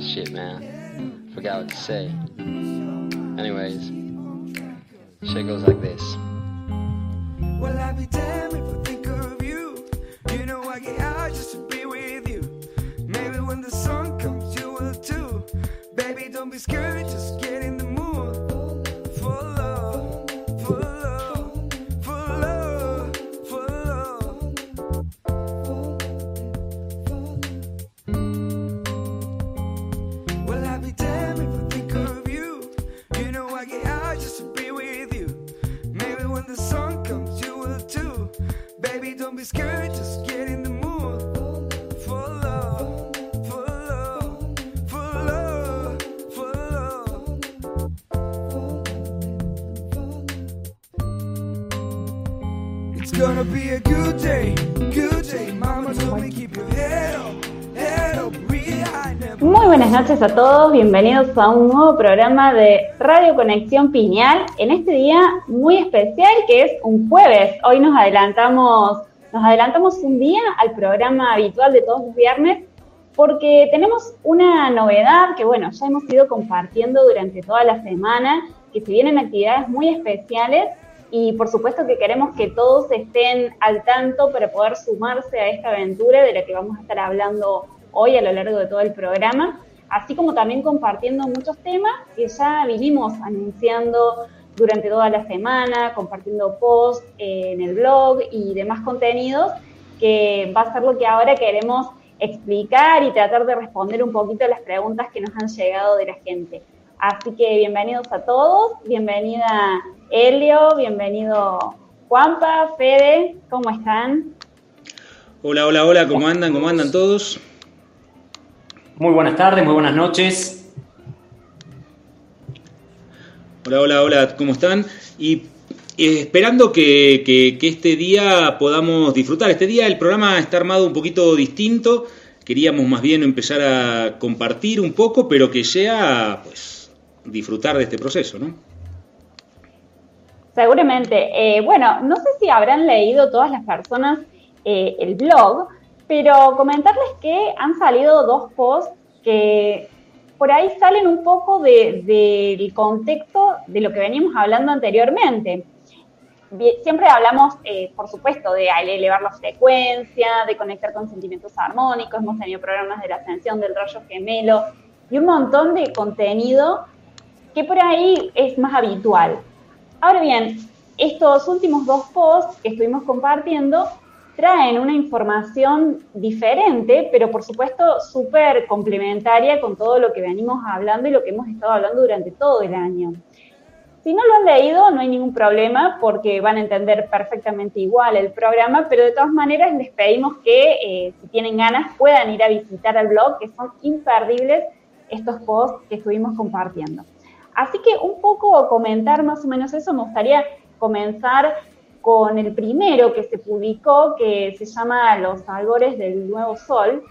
Shit, man. Forgot what to say. Anyways, shit goes like this. Well, I'd be damned if I think of you. You know I get out just to be with you. Maybe when the sun comes, you will too. Baby, don't be scared, just Muy buenas noches a todos, bienvenidos a un nuevo programa de Radio Conexión Piñal en este día muy especial que es un jueves. Hoy nos adelantamos, nos adelantamos un día al programa habitual de todos los viernes porque tenemos una novedad que bueno, ya hemos ido compartiendo durante toda la semana, que se vienen actividades muy especiales y por supuesto que queremos que todos estén al tanto para poder sumarse a esta aventura de la que vamos a estar hablando hoy a lo largo de todo el programa, así como también compartiendo muchos temas que ya vinimos anunciando durante toda la semana, compartiendo posts eh, en el blog y demás contenidos, que va a ser lo que ahora queremos explicar y tratar de responder un poquito las preguntas que nos han llegado de la gente. Así que bienvenidos a todos, bienvenida Helio, bienvenido Juanpa, Fede, ¿cómo están? Hola, hola, hola, ¿cómo andan? ¿Cómo andan todos? Muy buenas tardes, muy buenas noches. Hola, hola, hola, ¿cómo están? Y eh, esperando que, este día podamos disfrutar. Este día el programa está armado un poquito distinto. Queríamos más bien empezar a compartir un poco, pero que sea, pues, disfrutar de este proceso, ¿no? Seguramente. Eh, bueno, no sé si habrán leído todas las personas eh, el blog, pero comentarles que han salido dos posts que por ahí salen un poco de- del contexto de lo que veníamos hablando anteriormente. Siempre hablamos, eh, por supuesto, de elevar la frecuencia, de conectar con sentimientos armónicos, hemos tenido programas de la ascensión del rayo gemelo y un montón de contenido que por ahí es más habitual. Ahora bien, estos últimos dos posts que estuvimos compartiendo traen una información diferente, pero por supuesto súper complementaria con todo lo que venimos hablando y lo que hemos estado hablando durante todo el año. Si no lo han leído, no hay ningún problema porque van a entender perfectamente igual el programa, pero de todas maneras les pedimos que eh, si tienen ganas puedan ir a visitar el blog, que son imperdibles estos posts que estuvimos compartiendo. Así que un poco comentar más o menos eso, me gustaría comenzar con el primero que se publicó, que se llama Los albores del nuevo sol,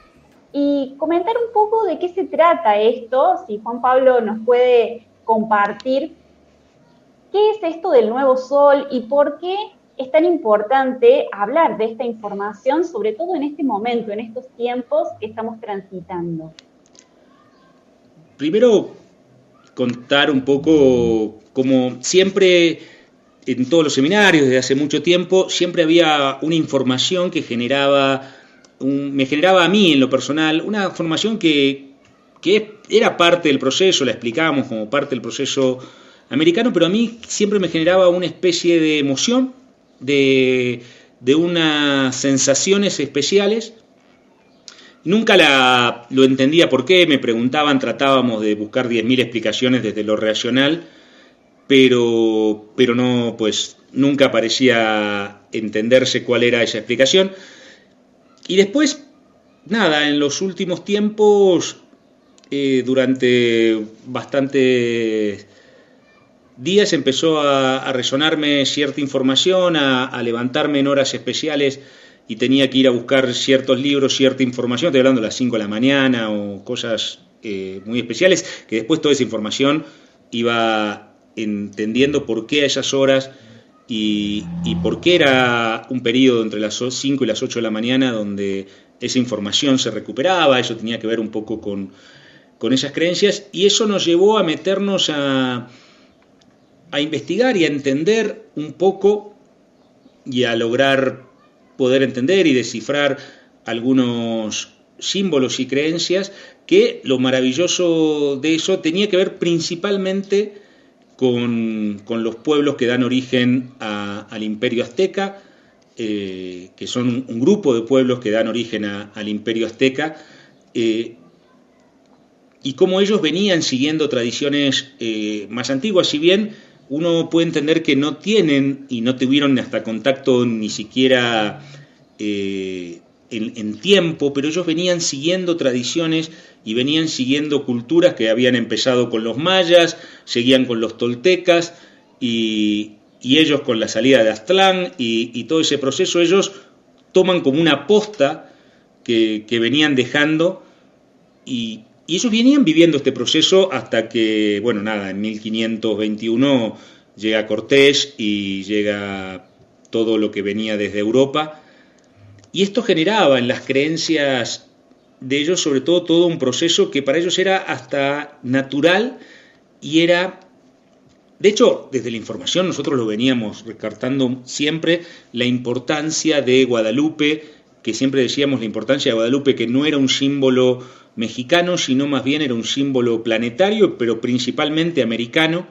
y comentar un poco de qué se trata esto, si Juan Pablo nos puede compartir qué es esto del nuevo sol y por qué es tan importante hablar de esta información, sobre todo en este momento, en estos tiempos que estamos transitando. Primero, contar un poco, como siempre en todos los seminarios desde hace mucho tiempo, siempre había una información que generaba, un- me generaba a mí en lo personal, una información que, que era parte del proceso, la explicábamos como parte del proceso americano, pero a mí siempre me generaba una especie de emoción, de, de unas sensaciones especiales. Nunca la, lo entendía por qué, me preguntaban, tratábamos de buscar 10.000 explicaciones desde lo racional, pero, pero no, pues nunca parecía entenderse cuál era esa explicación. Y después, nada, en los últimos tiempos eh, durante bastantes días empezó a, resonarme cierta información, a, levantarme en horas especiales y tenía que ir a buscar ciertos libros, cierta información, estoy hablando de las 5 de la mañana o cosas eh, muy especiales, que después toda esa información iba entendiendo por qué a esas horas y, por qué era un periodo entre las 5 y las 8 de la mañana donde esa información se recuperaba, eso tenía que ver un poco con, esas creencias, y eso nos llevó a meternos a, a investigar y a entender un poco y a lograr poder entender y descifrar algunos símbolos y creencias que lo maravilloso de eso tenía que ver principalmente con, los pueblos que dan origen al imperio azteca, eh, que son un grupo de pueblos que dan origen al imperio azteca, eh, y cómo ellos venían siguiendo tradiciones eh, más antiguas, si bien uno puede entender que no tienen y no tuvieron hasta contacto ni siquiera en, tiempo, pero ellos venían siguiendo tradiciones y venían siguiendo culturas que habían empezado con los mayas, seguían con los toltecas y, y ellos con la salida de Aztlán y, todo ese proceso, ellos toman como una posta que, venían dejando y, ellos venían viviendo este proceso hasta que, bueno, nada, en 1521 llega Cortés y llega todo lo que venía desde Europa y esto generaba en las creencias de ellos sobre todo todo un proceso que para ellos era hasta natural y era de hecho, desde la información nosotros lo veníamos recartando siempre la importancia de Guadalupe, que siempre decíamos la importancia de Guadalupe, que no era un símbolo mexicano, sino más bien era un símbolo planetario, pero principalmente americano.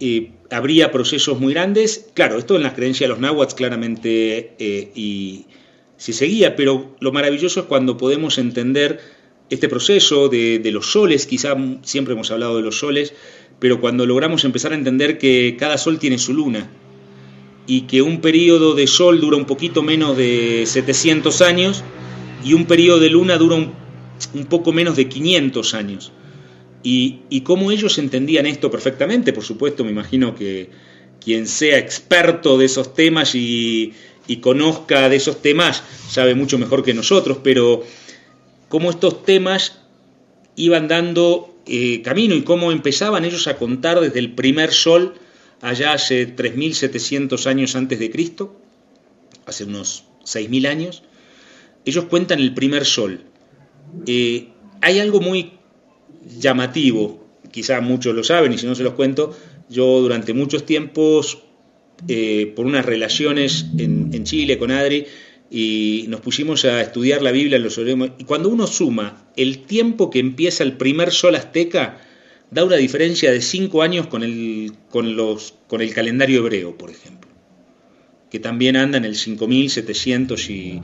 Eh, habría procesos muy grandes. Claro, esto en las creencias de los náhuatl claramente eh, y se seguía, pero lo maravilloso es cuando podemos entender este proceso de, los soles, quizá siempre hemos hablado de los soles, pero cuando logramos empezar a entender que cada sol tiene su luna y que un periodo de sol dura un poquito menos de 700 años y un periodo de luna dura un, poco menos de 500 años. Y, y cómo ellos entendían esto perfectamente, por supuesto, me imagino que quien sea experto de esos temas y, y conozca de esos temas sabe mucho mejor que nosotros, pero cómo estos temas iban dando eh, camino y cómo empezaban ellos a contar desde el primer sol allá hace 3.700 años antes de Cristo, hace unos 6.000 años, ellos cuentan el primer sol. Eh, hay algo muy llamativo, quizá muchos lo saben y si no se los cuento, yo durante muchos tiempos, eh, por unas relaciones en, Chile con Adri, y nos pusimos a estudiar la Biblia los y cuando uno suma el tiempo que empieza el primer sol azteca, da una diferencia de cinco años con el, con los, con el calendario hebreo, por ejemplo, que también anda en el 5700 y,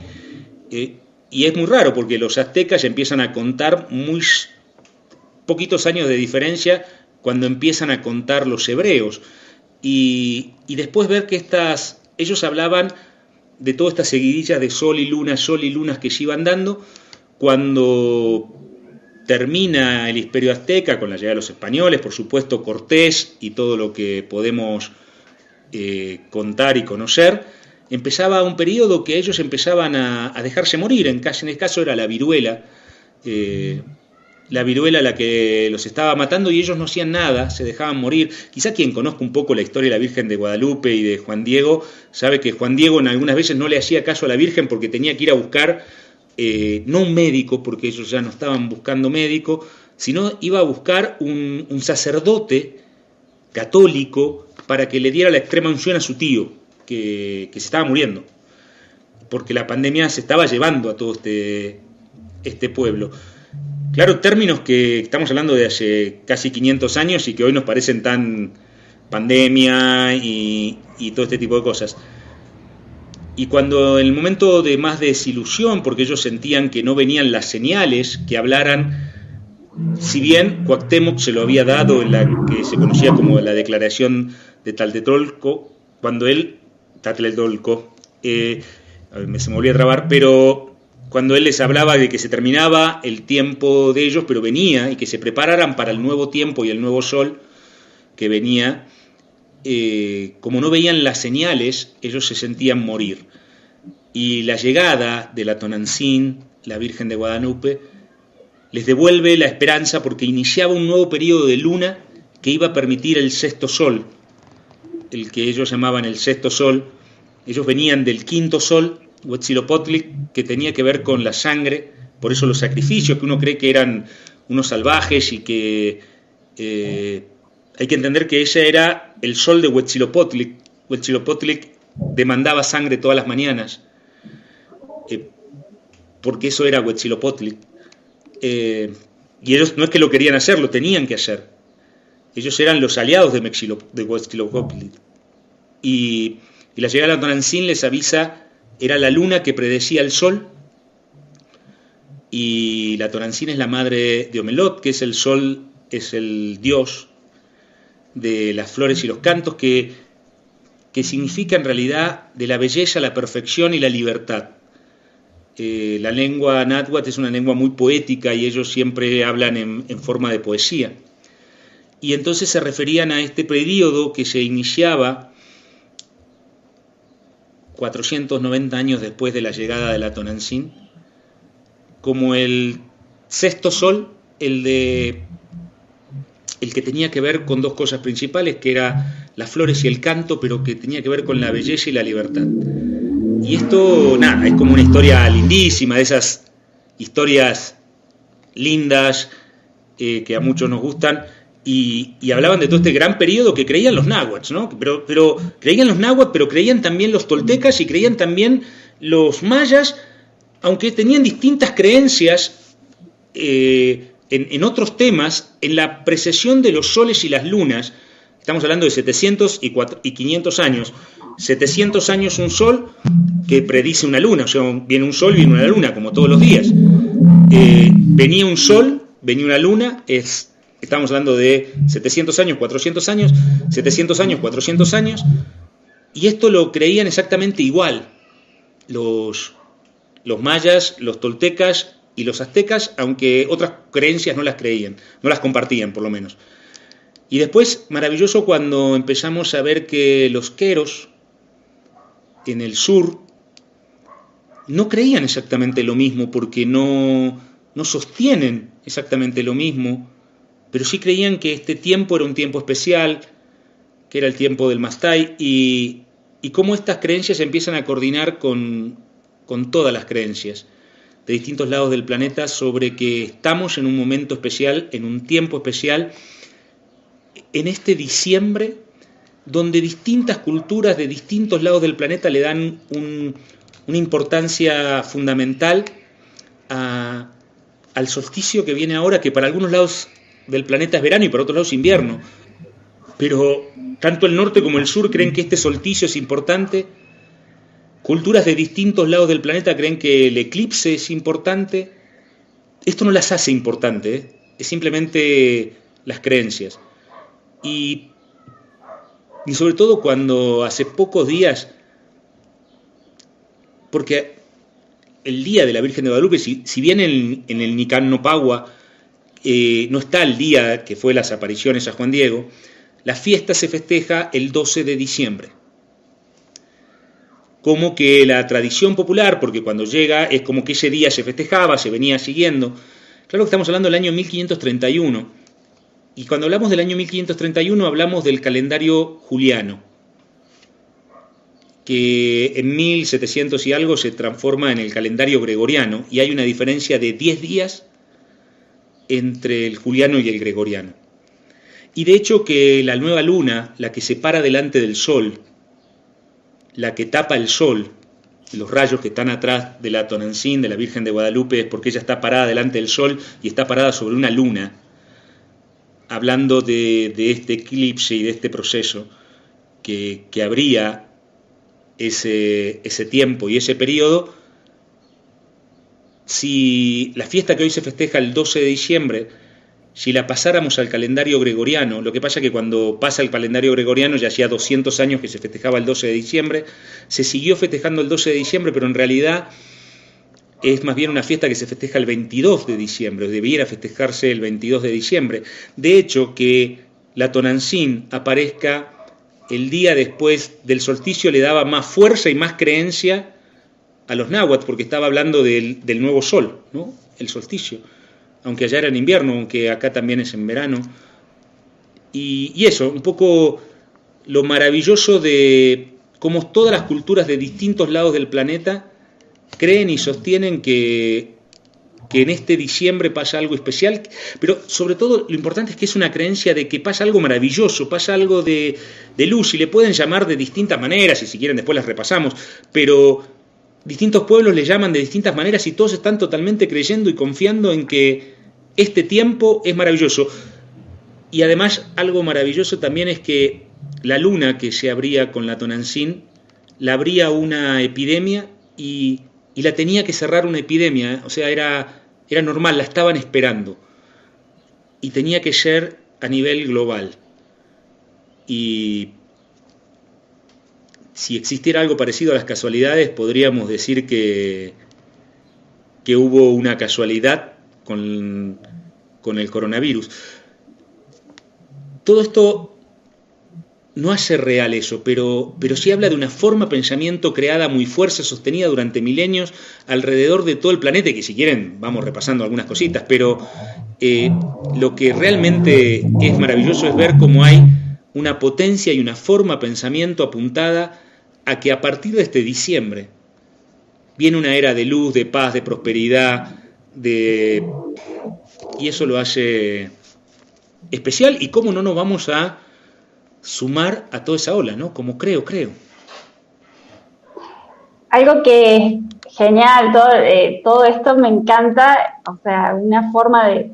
eh, y es muy raro porque los aztecas empiezan a contar muy poquitos años de diferencia cuando empiezan a contar los hebreos y, después ver que estas, ellos hablaban de todas estas seguidillas de sol y luna, sol y lunas que se iban dando, cuando termina el imperio azteca con la llegada de los españoles, por supuesto Cortés y todo lo que podemos eh, contar y conocer, empezaba un periodo que ellos empezaban a, dejarse morir, en, en el caso era la viruela, eh, la viruela la que los estaba matando y ellos no hacían nada, se dejaban morir. Quizá quien conozca un poco la historia de la Virgen de Guadalupe y de Juan Diego, sabe que Juan Diego en algunas veces no le hacía caso a la Virgen porque tenía que ir a buscar, eh, no un médico, porque ellos ya no estaban buscando médico, sino iba a buscar un, sacerdote católico para que le diera la extrema unción a su tío, que, que se estaba muriendo, porque la pandemia se estaba llevando a todo este, este pueblo. Claro, términos que estamos hablando de hace casi 500 años y que hoy nos parecen tan pandemia y, todo este tipo de cosas. Y cuando en el momento de más desilusión, porque ellos sentían que no venían las señales que hablaran, si bien Cuauhtémoc se lo había dado en la que se conocía como la declaración de Taltetolco, cuando él, Tlatelolco, eh, me se me volvió a trabar, pero cuando él les hablaba de que se terminaba el tiempo de ellos, pero venía y que se prepararan para el nuevo tiempo y el nuevo sol que venía, eh, como no veían las señales, ellos se sentían morir. Y la llegada de la Tonancín, la Virgen de Guadalupe, les devuelve la esperanza porque iniciaba un nuevo periodo de luna que iba a permitir el sexto sol, el que ellos llamaban el sexto sol. Ellos venían del quinto sol, Huitzilopochtli, que tenía que ver con la sangre, por eso los sacrificios, que uno cree que eran unos salvajes y que eh, hay que entender que ese era el sol de Huitzilopochtli. Huitzilopochtli demandaba sangre todas las mañanas, eh, porque eso era Huitzilopochtli. Eh, y ellos no es que lo querían hacer, lo tenían que hacer. Ellos eran los aliados de, Mexilo, de Y, y, la llegada de Tonancín les avisa, era la luna que predecía el sol. Y la Tonancín es la madre de Omelot, que es el sol, es el dios de las flores y los cantos, que, que significa en realidad de la belleza, la perfección y la libertad. Eh, la lengua náhuatl es una lengua muy poética y ellos siempre hablan en, forma de poesía. Y entonces se referían a este periodo que se iniciaba 490 años después de la llegada de la Tonantzin, como el sexto sol, el de el que tenía que ver con dos cosas principales, que era las flores y el canto, pero que tenía que ver con la belleza y la libertad. Y esto, nada, es como una historia lindísima, de esas historias lindas eh, que a muchos nos gustan. Y, hablaban de todo este gran periodo que creían los náhuatl, ¿no? Pero, creían los náhuatl, pero creían también los toltecas y creían también los mayas, aunque tenían distintas creencias eh, en, otros temas, en la precesión de los soles y las lunas. Estamos hablando de 700 y, 500 años. 700 años un sol que predice una luna, o sea, viene un sol, viene una luna, como todos los días. Eh, venía un sol, venía una luna, es, estamos hablando de 700 años, 400 años, 700 años, 400 años, y esto lo creían exactamente igual los, los mayas, los toltecas y los aztecas, aunque otras creencias no las creían, no las compartían por lo menos. Y después, maravilloso cuando empezamos a ver que los queros en el sur no creían exactamente lo mismo porque no, no sostienen exactamente lo mismo, pero sí creían que este tiempo era un tiempo especial, que era el tiempo del Mastai, y, cómo estas creencias empiezan a coordinar con, con todas las creencias de distintos lados del planeta sobre que estamos en un momento especial, en un tiempo especial, en este diciembre donde distintas culturas de distintos lados del planeta le dan una importancia fundamental al solsticio que viene ahora, que para algunos lados del planeta es verano y para otros lados invierno. Pero tanto el norte como el sur creen que este solsticio es importante. Culturas de distintos lados del planeta creen que el eclipse es importante. Esto no las hace importantes, ¿eh? es simplemente las creencias. Y, sobre todo cuando hace pocos días, porque el día de la Virgen de Guadalupe, si, bien en, el Nican Nopagua eh, no está el día que fue las apariciones a Juan Diego, la fiesta se festeja el 12 de diciembre. Como que la tradición popular, porque cuando llega es como que ese día se festejaba, se venía siguiendo. Claro que estamos hablando del año 1531 y cuando hablamos del año 1531 hablamos del calendario juliano, que en 1700 y algo se transforma en el calendario gregoriano y hay una diferencia de 10 días entre el juliano y el gregoriano. Y de hecho que la nueva luna, la que se para delante del sol, la que tapa el sol, los rayos que están atrás de la Tonancín, de la Virgen de Guadalupe, es porque ella está parada delante del sol y está parada sobre una luna, hablando de, este eclipse y de este proceso que, habría ese, ese tiempo y ese periodo, si la fiesta que hoy se festeja el 12 de diciembre, si la pasáramos al calendario gregoriano, lo que pasa es que cuando pasa el calendario gregoriano, ya hacía 200 años que se festejaba el 12 de diciembre, se siguió festejando el 12 de diciembre, pero en realidad es más bien una fiesta que se festeja el 22 de diciembre, debiera festejarse el 22 de diciembre. De hecho, que la Tonantzin aparezca el día después del solsticio le daba más fuerza y más creencia a los náhuatl, porque estaba hablando del, nuevo sol, ¿no? el solsticio, aunque allá era en invierno, aunque acá también es en verano. Y, y eso, un poco lo maravilloso de cómo todas las culturas de distintos lados del planeta creen y sostienen que, que en este diciembre pasa algo especial, pero sobre todo lo importante es que es una creencia de que pasa algo maravilloso, pasa algo de, de luz, y le pueden llamar de distintas maneras, y si quieren después las repasamos, pero distintos pueblos le llaman de distintas maneras y todos están totalmente creyendo y confiando en que este tiempo es maravilloso. Y además algo maravilloso también es que la luna que se abría con la Tonantzin, la abría una epidemia y la tenía que cerrar una epidemia, o sea, era, era normal, la estaban esperando. Y tenía que ser a nivel global. Y si existiera algo parecido a las casualidades, podríamos decir que, que hubo una casualidad con, con el coronavirus. Todo esto no hace real eso, pero, pero sí habla de una forma pensamiento creada muy fuerte, sostenida durante milenios alrededor de todo el planeta, que si quieren vamos repasando algunas cositas, pero eh, lo que realmente es maravilloso es ver cómo hay una potencia y una forma pensamiento apuntada a que a partir de este diciembre viene una era de luz, de paz, de prosperidad, de... y eso lo hace especial, y cómo no nos vamos a sumar a toda esa ola, ¿no? Como creo, creo. Algo que genial, todo, eh, todo esto me encanta, o sea, una forma de,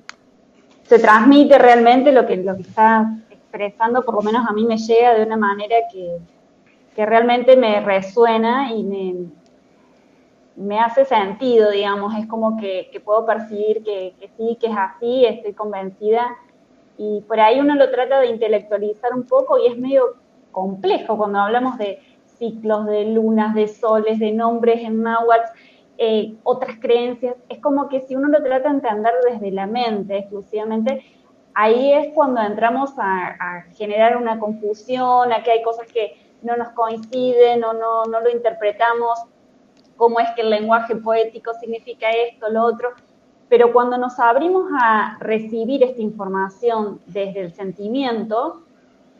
se transmite realmente lo que, lo que estás expresando, por lo menos a mí me llega de una manera que, que realmente me resuena y me, me hace sentido, digamos, es como que, que puedo percibir que, que, sí, que es así, estoy convencida y por ahí uno lo trata de intelectualizar un poco y es medio complejo cuando hablamos de ciclos, de lunas, de soles, de nombres en náhuatl, eh, otras creencias. Es como que si uno lo trata de entender desde la mente exclusivamente, ahí es cuando entramos a, generar una confusión, a que hay cosas que no nos coinciden o no, no lo interpretamos, cómo es que el lenguaje poético significa esto, lo otro. Pero cuando nos abrimos a recibir esta información desde el sentimiento,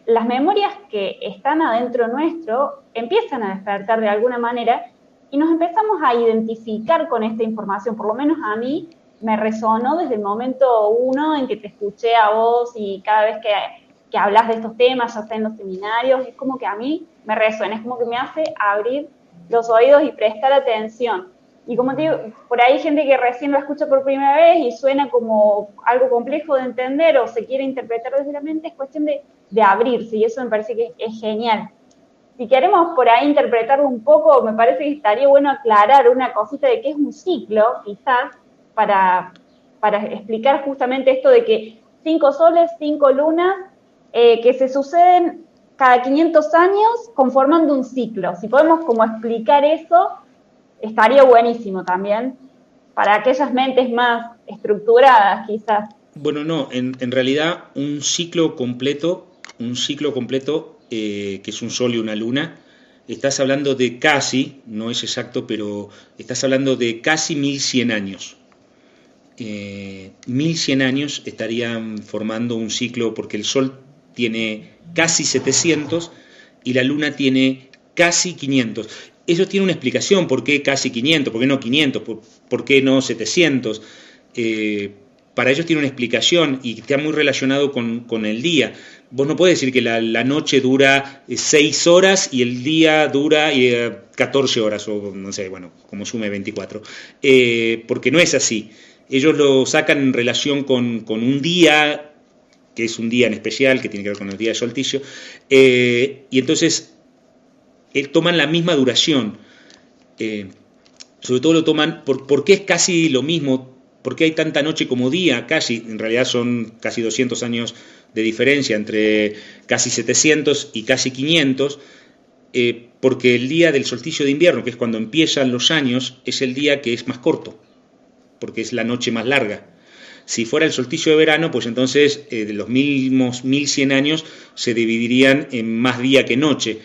las memorias que están adentro nuestro empiezan a despertar de alguna manera y nos empezamos a identificar con esta información. Por lo menos a mí me resonó desde el momento uno en que te escuché a vos y cada vez que, que hablas de estos temas, ya sea en los seminarios, es como que a mí me resuena, es como que me hace abrir los oídos y prestar atención. Y como te digo, por ahí hay gente que recién lo escucha por primera vez y suena como algo complejo de entender o se quiere interpretar desde la mente, es cuestión de, abrirse y eso me parece que es, genial. Si queremos por ahí interpretarlo un poco, me parece que estaría bueno aclarar una cosita de qué es un ciclo, quizás, para, para explicar justamente esto de que cinco soles, cinco lunas, eh, que se suceden cada 500 años conformando un ciclo. Si podemos como explicar eso, estaría buenísimo también para aquellas mentes más estructuradas quizás. Bueno, no, en, en realidad un ciclo completo, un ciclo completo eh, que es un sol y una luna, estás hablando de casi, no es exacto, pero estás hablando de casi 1100 años. Eh, 1100 años estarían formando un ciclo porque el sol tiene casi 700 y la luna tiene casi 500 eso tiene una explicación, ¿por qué casi 500? ¿Por qué no 500? ¿Por, qué no 700? Eh, para ellos tiene una explicación y está muy relacionado con, el día. Vos no puedes decir que la, noche dura 6 horas y el día dura 14 eh, horas, o no sé, bueno, como sume 24, eh, porque no es así. Ellos lo sacan en relación con, con, un día, que es un día en especial, que tiene que ver con el día de solsticio, y entonces eh, toman la misma duración. Eh, sobre todo lo toman, por, qué es casi lo mismo? ¿Por qué hay tanta noche como día? Casi, en realidad son casi 200 años de diferencia entre casi 700 y casi 500. eh, porque el día del solsticio de invierno, que es cuando empiezan los años, es el día que es más corto, porque es la noche más larga. Si fuera el solsticio de verano, pues entonces eh, los mismos 1100 años se dividirían en más día que noche.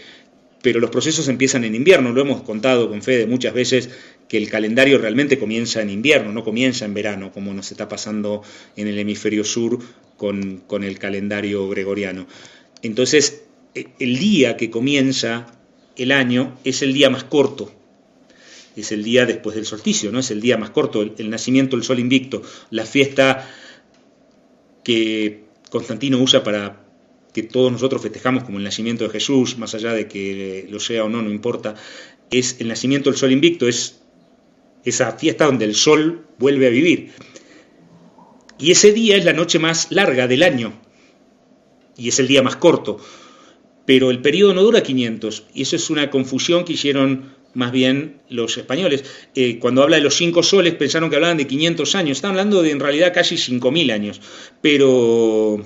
Pero los procesos empiezan en invierno, lo hemos contado con Fede muchas veces, que el calendario realmente comienza en invierno, no comienza en verano, como nos está pasando en el hemisferio sur con, con el calendario gregoriano. Entonces, e, el día que comienza el año es el día más corto, es el día después del solsticio, ¿no? Es el día más corto, el, nacimiento del sol invicto, la fiesta que Constantino usa para que todos nosotros festejamos como el nacimiento de Jesús, más allá de que lo sea o no, no importa, es el nacimiento del sol invicto, es esa fiesta donde el sol vuelve a vivir. Y ese día es la noche más larga del año, y es el día más corto, pero el periodo no dura 500, y eso es una confusión que hicieron más bien los españoles. Eh, cuando habla de los cinco soles pensaron que hablaban de 500 años, están hablando de en realidad casi 5.000 años, pero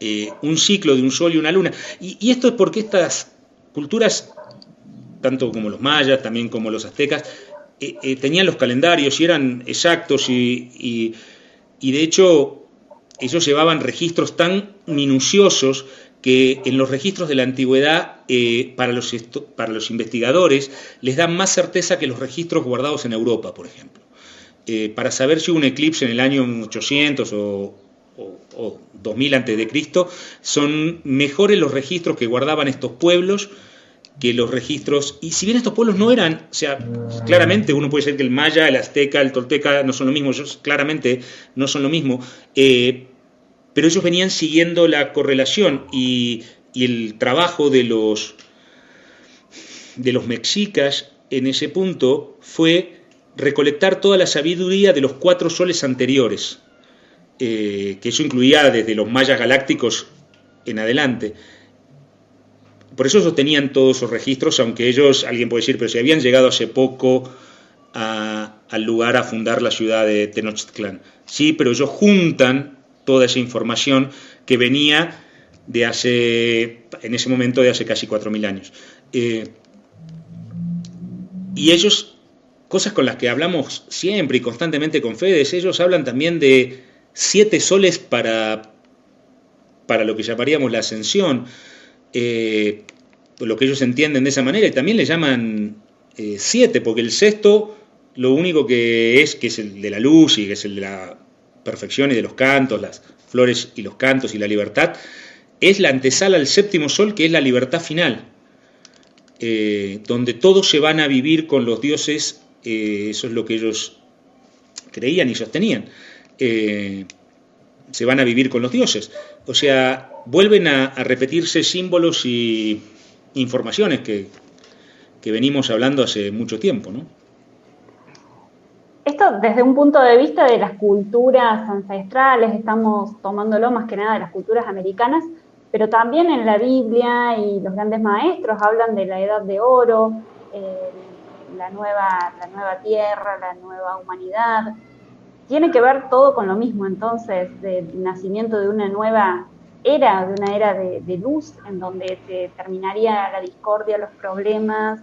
eh, un ciclo de un sol y una luna. Y, esto es porque estas culturas, tanto como los mayas, también como los aztecas, eh, tenían los calendarios y eran exactos y, y de hecho ellos llevaban registros tan minuciosos que en los registros de la antigüedad eh, para, los para, los investigadores les dan más certeza que los registros guardados en Europa, por ejemplo. Eh, para saber si hubo un eclipse en el año 800 o, o, 2000 a.C., son mejores los registros que guardaban estos pueblos que los registros, y si bien estos pueblos no eran, o sea, claramente uno puede decir que el maya, el azteca, el tolteca no son lo mismo, ellos claramente no son lo mismo, eh, pero ellos venían siguiendo la correlación y, el trabajo de los, de los mexicas en ese punto fue recolectar toda la sabiduría de los cuatro soles anteriores, eh, que eso incluía desde los mayas galácticos en adelante. Por eso ellos tenían todos esos registros, aunque ellos, alguien puede decir, pero si habían llegado hace poco al lugar a fundar la ciudad de Tenochtitlán. Sí, pero ellos juntan toda esa información que venía de hace, en ese momento, de hace casi 4.000 años. Eh, y ellos, cosas con las que hablamos siempre y constantemente con Fedes, ellos hablan también de siete soles para, para lo que llamaríamos la ascensión, eh, lo que ellos entienden de esa manera, y también le llaman eh, siete, porque el sexto lo único que es, que es el de la luz y que es el de la perfección y de los cantos, las flores y los cantos y la libertad, es la antesala al séptimo sol, que es la libertad final, eh, donde todos se van a vivir con los dioses, eh, eso es lo que ellos creían y sostenían, eh, se van a vivir con los dioses. O sea, vuelven a, a repetirse símbolos y informaciones que, que venimos hablando hace mucho tiempo, ¿no? Esto desde un punto de vista de las culturas ancestrales, estamos tomándolo más que nada de las culturas americanas, pero también en la Biblia y los grandes maestros hablan de la edad de oro, eh, la, nueva, la nueva tierra, la nueva humanidad. Tiene que ver todo con lo mismo, entonces, del nacimiento de una nueva era, de una era de, de luz, en donde se terminaría la discordia, los problemas.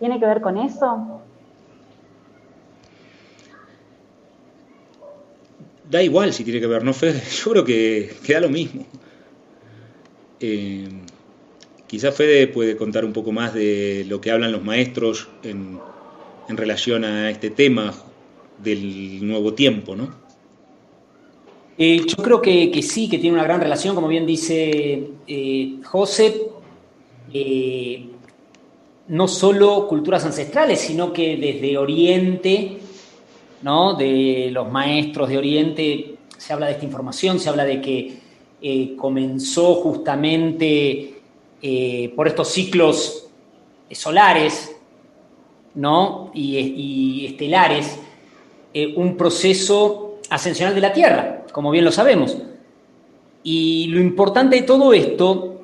¿Tiene que ver con eso? Da igual si tiene que ver, ¿no, Fede? Yo creo que, queda lo mismo. Eh, quizás Fede puede contar un poco más de lo que hablan los maestros en, relación a este tema del nuevo tiempo, ¿no? Eh, yo creo que, sí, que tiene una gran relación, como bien dice eh, José, no solo culturas ancestrales, sino que desde Oriente ¿no? de los maestros de Oriente, se habla de esta información, se habla de que eh, comenzó justamente eh, por estos ciclos solares ¿no? y, estelares, eh, un proceso ascensional de la Tierra, como bien lo sabemos. Y lo importante de todo esto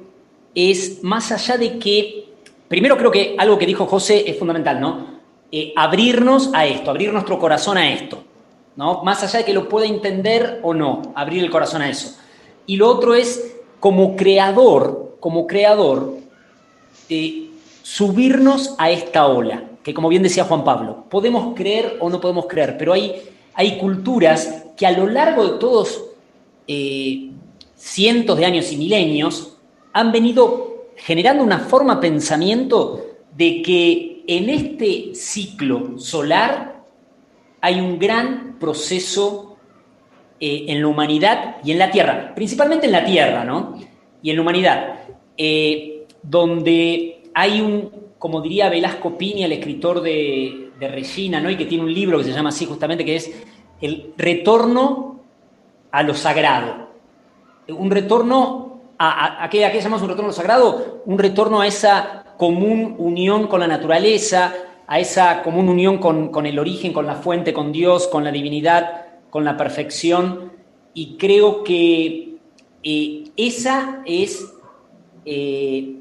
es, más allá de que, primero creo que algo que dijo José es fundamental, ¿no? Eh, abrirnos a esto, abrir nuestro corazón a esto, ¿no? Más allá de que lo pueda entender o no, abrir el corazón a eso. Y lo otro es, como creador, como creador, eh, subirnos a esta ola, que como bien decía Juan Pablo, podemos creer o no podemos creer, pero hay, hay culturas que a lo largo de todos eh, cientos de años y milenios han venido generando una forma de pensamiento de que en este ciclo solar hay un gran proceso eh, en la humanidad y en la Tierra, principalmente en la Tierra, ¿no? Y en la humanidad, eh, donde hay un, como diría Velasco Piña, el escritor de, de Regina, ¿no? Y que tiene un libro que se llama así justamente, que es El retorno a lo sagrado. Un retorno a, qué, a qué llamamos un retorno a lo sagrado? Un retorno a esa común unión con la naturaleza, a esa común unión con, el origen, con la fuente, con Dios, con la divinidad, con la perfección. Y creo que eh, esa es eh,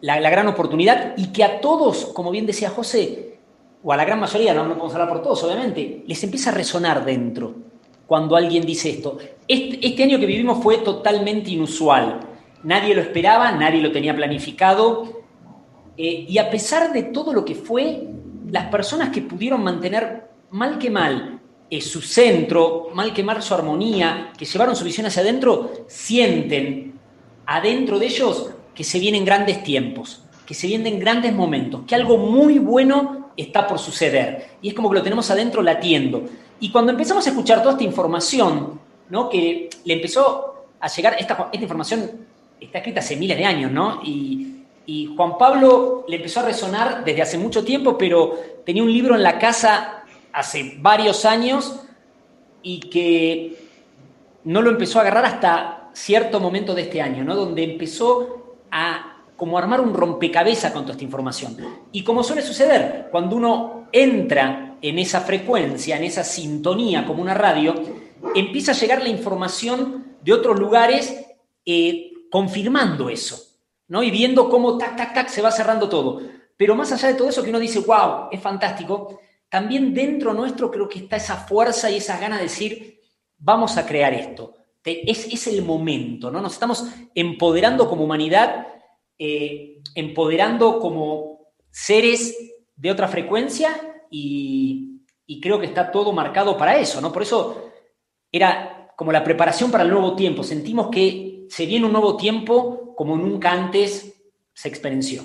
la, la, gran oportunidad y que a todos, como bien decía José, o a la gran mayoría, no, no podemos hablar por todos, obviamente, les empieza a resonar dentro cuando alguien dice esto. Este, este año que vivimos fue totalmente inusual. Nadie lo esperaba, nadie lo tenía planificado. Eh, y a pesar de todo lo que fue, las personas que pudieron mantener mal que mal eh, su centro, mal que mal su armonía, que llevaron su visión hacia adentro, sienten adentro de ellos que se vienen grandes tiempos, que se vienen grandes momentos, que algo muy bueno está por suceder. Y es como que lo tenemos adentro latiendo. Y cuando empezamos a escuchar toda esta información, ¿no? que le empezó a llegar, esta, esta información está escrita hace miles de años, ¿no? Y, y Juan Pablo le empezó a resonar desde hace mucho tiempo, pero tenía un libro en la casa hace varios años y que no lo empezó a agarrar hasta cierto momento de este año, ¿no? Donde empezó a como armar un rompecabezas con toda esta información. Y como suele suceder, cuando uno entra en esa frecuencia, en esa sintonía como una radio, empieza a llegar la información de otros lugares eh, confirmando eso. ¿No? Y viendo cómo tac, tac, tac se va cerrando todo. Pero más allá de todo eso que uno dice, wow, es fantástico, también dentro nuestro creo que está esa fuerza y esa gana de decir, vamos a crear esto. Es, es el momento, ¿no? Nos estamos empoderando como humanidad, eh, empoderando como seres de otra frecuencia y, y creo que está todo marcado para eso, ¿no? Por eso era como la preparación para el nuevo tiempo. Sentimos que se viene un nuevo tiempo como nunca antes se experiencia.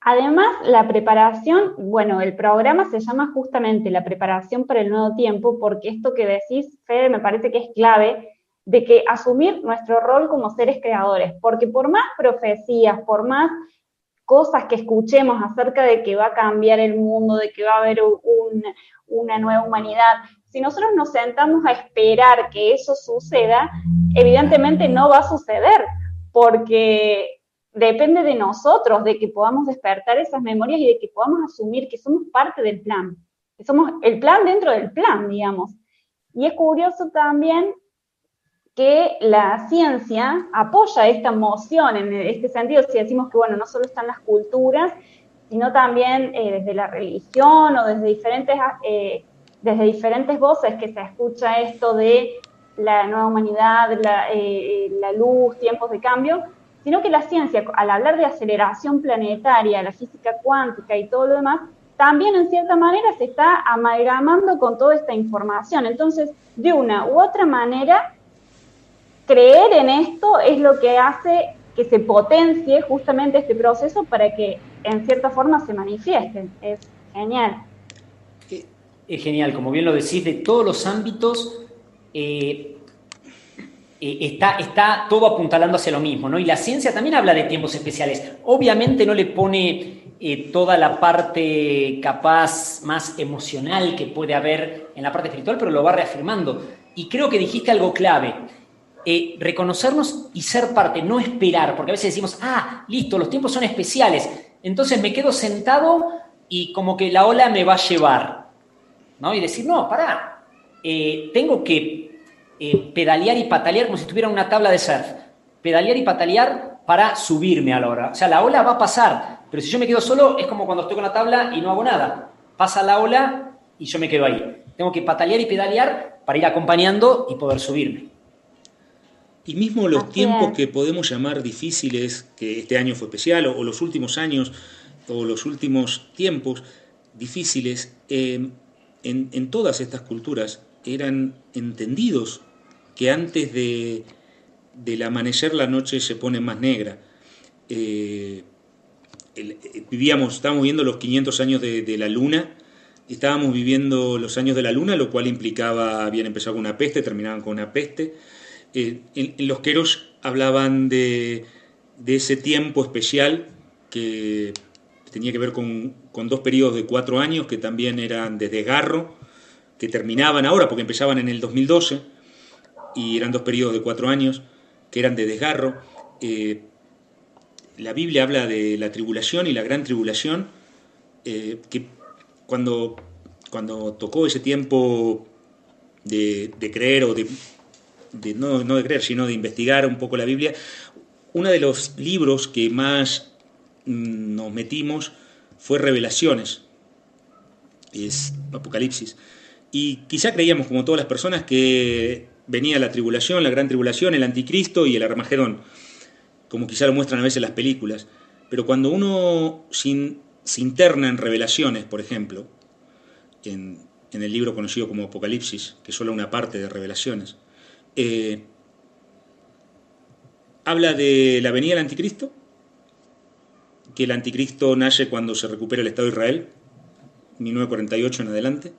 Además, la preparación, bueno, el programa se llama justamente la preparación para el nuevo tiempo, porque esto que decís, Fede, me parece que es clave, de que asumir nuestro rol como seres creadores, porque por más profecías, por más cosas que escuchemos acerca de que va a cambiar el mundo, de que va a haber un, una nueva humanidad, si nosotros nos sentamos a esperar que eso suceda, evidentemente no va a suceder, porque depende de nosotros, de que podamos despertar esas memorias y de que podamos asumir que somos parte del plan, que somos el plan dentro del plan, digamos. Y es curioso también que la ciencia apoya esta moción en este sentido, si decimos que, bueno, no solo están las culturas, sino también eh, desde la religión o desde diferentes eh, desde diferentes voces que se escucha esto de la nueva humanidad, la, eh, la, luz, tiempos de cambio, sino que la ciencia, al hablar de aceleración planetaria, la física cuántica y todo lo demás, también en cierta manera se está amalgamando con toda esta información. Entonces, de una u otra manera, creer en esto es lo que hace que se potencie justamente este proceso para que en cierta forma se manifieste. Es genial es genial, como bien lo decís, de todos los ámbitos eh, eh, está, está todo apuntalando hacia lo mismo, ¿no? Y la ciencia también habla de tiempos especiales. Obviamente no le pone eh, toda la parte capaz más emocional que puede haber en la parte espiritual, pero lo va reafirmando. Y creo que dijiste algo clave. reconocernos y ser parte, no esperar, porque a veces decimos, ah, listo, los tiempos son especiales, entonces me quedo sentado y como que la ola me va a llevar. ¿No? Y decir, no, pará, eh, tengo que eh, pedalear y patalear como si tuviera una tabla de surf. Pedalear y patalear para subirme a la ola. O sea, la ola va a pasar, pero si yo me quedo solo es como cuando estoy con la tabla y no hago nada. Pasa la ola y yo me quedo ahí. Tengo que patalear y pedalear para ir acompañando y poder subirme. Y mismo los Así tiempos es. que podemos llamar difíciles, que este año fue especial, o, o los últimos años, o los últimos tiempos difíciles, eh, en, todas estas culturas eran entendidos que antes de, del amanecer la noche se pone más negra. Eh, eh, vivíamos, estábamos viviendo los 500 años de, de la luna, estábamos viviendo los años de la luna, lo cual implicaba, habían empezado con una peste, terminaban con una peste. Eh, en, en los queros hablaban de, de ese tiempo especial que tenía que ver con, con dos periodos de cuatro años que también eran de desgarro, que terminaban ahora porque empezaban en el 2012 y eran dos periodos de cuatro años que eran de desgarro. Eh, la Biblia habla de la tribulación y la gran tribulación, eh, que cuando, cuando tocó ese tiempo de, creer o de, de- no, no de creer, sino de investigar un poco la Biblia, uno de los libros que más nos metimos fue Revelaciones, es Apocalipsis. Y quizá creíamos, como todas las personas, que venía la tribulación, la gran tribulación, el anticristo y el Armagedón, como quizá lo muestran a veces las películas. Pero cuando uno se interna en revelaciones, por ejemplo, en, en el libro conocido como Apocalipsis, que es solo una parte de revelaciones, eh, habla de la venida del anticristo, que el anticristo nace cuando se recupera el Estado de Israel, 1948 en adelante,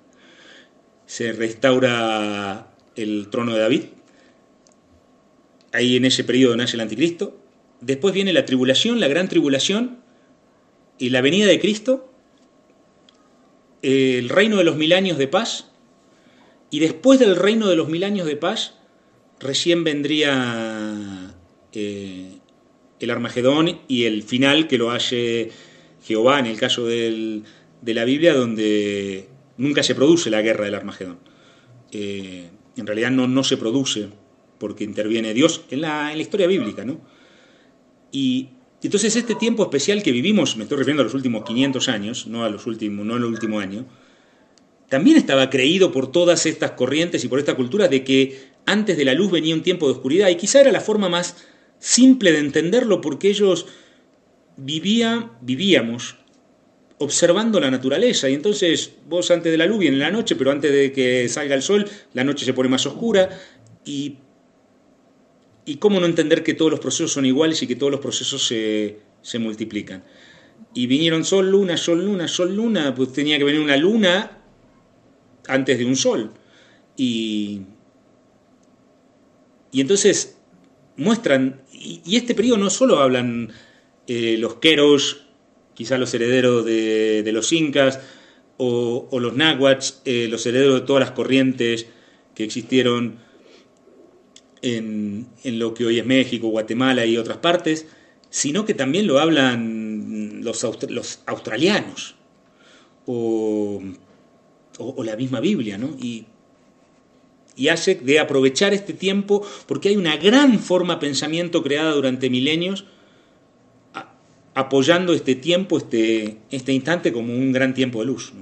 se restaura el trono de David, ahí en ese periodo nace el anticristo, después viene la tribulación, la gran tribulación, y la venida de Cristo, el reino de los mil años de paz, y después del reino de los mil años de paz, recién vendría eh, el Armagedón y el final que lo hace Jehová en el caso de la Biblia, donde nunca se produce la guerra del Armagedón. Eh, en realidad no, no se produce porque interviene Dios en la, en la historia bíblica, ¿no? Y entonces este tiempo especial que vivimos, me estoy refiriendo a los últimos 500 años, no a los últimos, no al último año, también estaba creído por todas estas corrientes y por esta cultura de que antes de la luz venía un tiempo de oscuridad y quizá era la forma más simple de entenderlo porque ellos vivía, vivíamos observando la naturaleza y entonces vos antes de la luz viene la noche, pero antes de que salga el sol la noche se pone más oscura y y cómo no entender que todos los procesos son iguales y que todos los procesos se, se multiplican. Y vinieron sol, luna, sol, luna, sol, luna, pues tenía que venir una luna antes de un sol. Y, y entonces muestran, y, este periodo no solo hablan eh, los queros, quizá los herederos de, los incas, o, los náhuatl, eh, los herederos de todas las corrientes que existieron en, lo que hoy es México, Guatemala y otras partes, sino que también lo hablan los, los australianos o, o- o la misma Biblia, ¿no? Y, y hace de aprovechar este tiempo porque hay una gran forma de pensamiento creada durante milenios apoyando este tiempo, este, este instante como un gran tiempo de luz.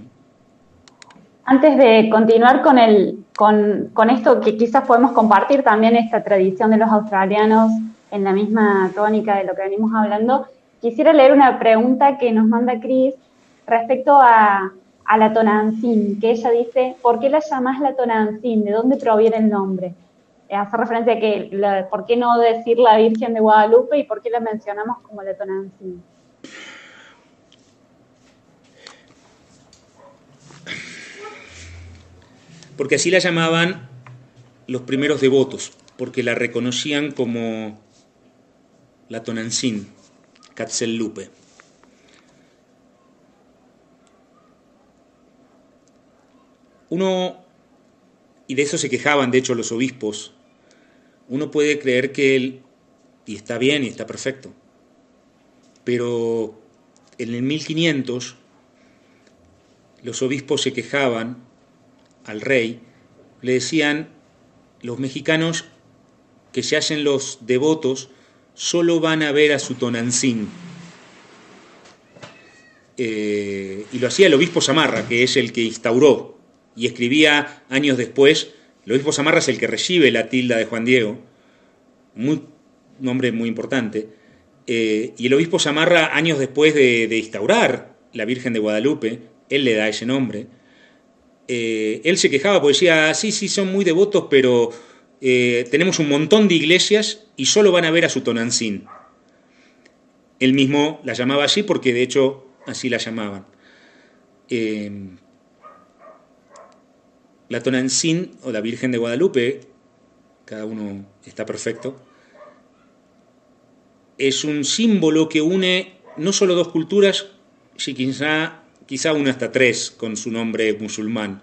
Antes de continuar con, el, con, con esto que quizás podemos compartir también esta tradición de los australianos en la misma tónica de lo que venimos hablando, quisiera leer una pregunta que nos manda Cris respecto a, a la Tonantzin, que ella dice, ¿por qué la llamás la Tonantzin? ¿De dónde proviene el nombre? Eh, Hace referencia a que, ¿por qué no decir la Virgen de Guadalupe y por qué la mencionamos como la Tonantzin? porque así la llamaban los primeros devotos, porque la reconocían como la Tonantzin, Katzellupe. Uno, y de eso se quejaban de hecho los obispos, uno puede creer que él, y está bien y está perfecto, pero en el 1500 los obispos se quejaban al rey, le decían, los mexicanos que se hacen los devotos solo van a ver a su Tonantzin. Eh, y lo hacía el obispo Samarra, que es el que instauró, y escribía años después, el obispo Samarra es el que recibe la tilda de Juan Diego, muy, nombre muy importante, eh, y el obispo Samarra, años después de, instaurar la Virgen de Guadalupe, él le da ese nombre, eh, él se quejaba porque decía, sí, sí, son muy devotos, pero eh, tenemos un montón de iglesias y solo van a ver a su Tonancín. Él mismo la llamaba así porque de hecho así la llamaban. La Tonancín o la Virgen de Guadalupe, cada uno está perfecto, es un símbolo que une no solo dos culturas, sino quizá, quizá una hasta tres con su nombre musulmán,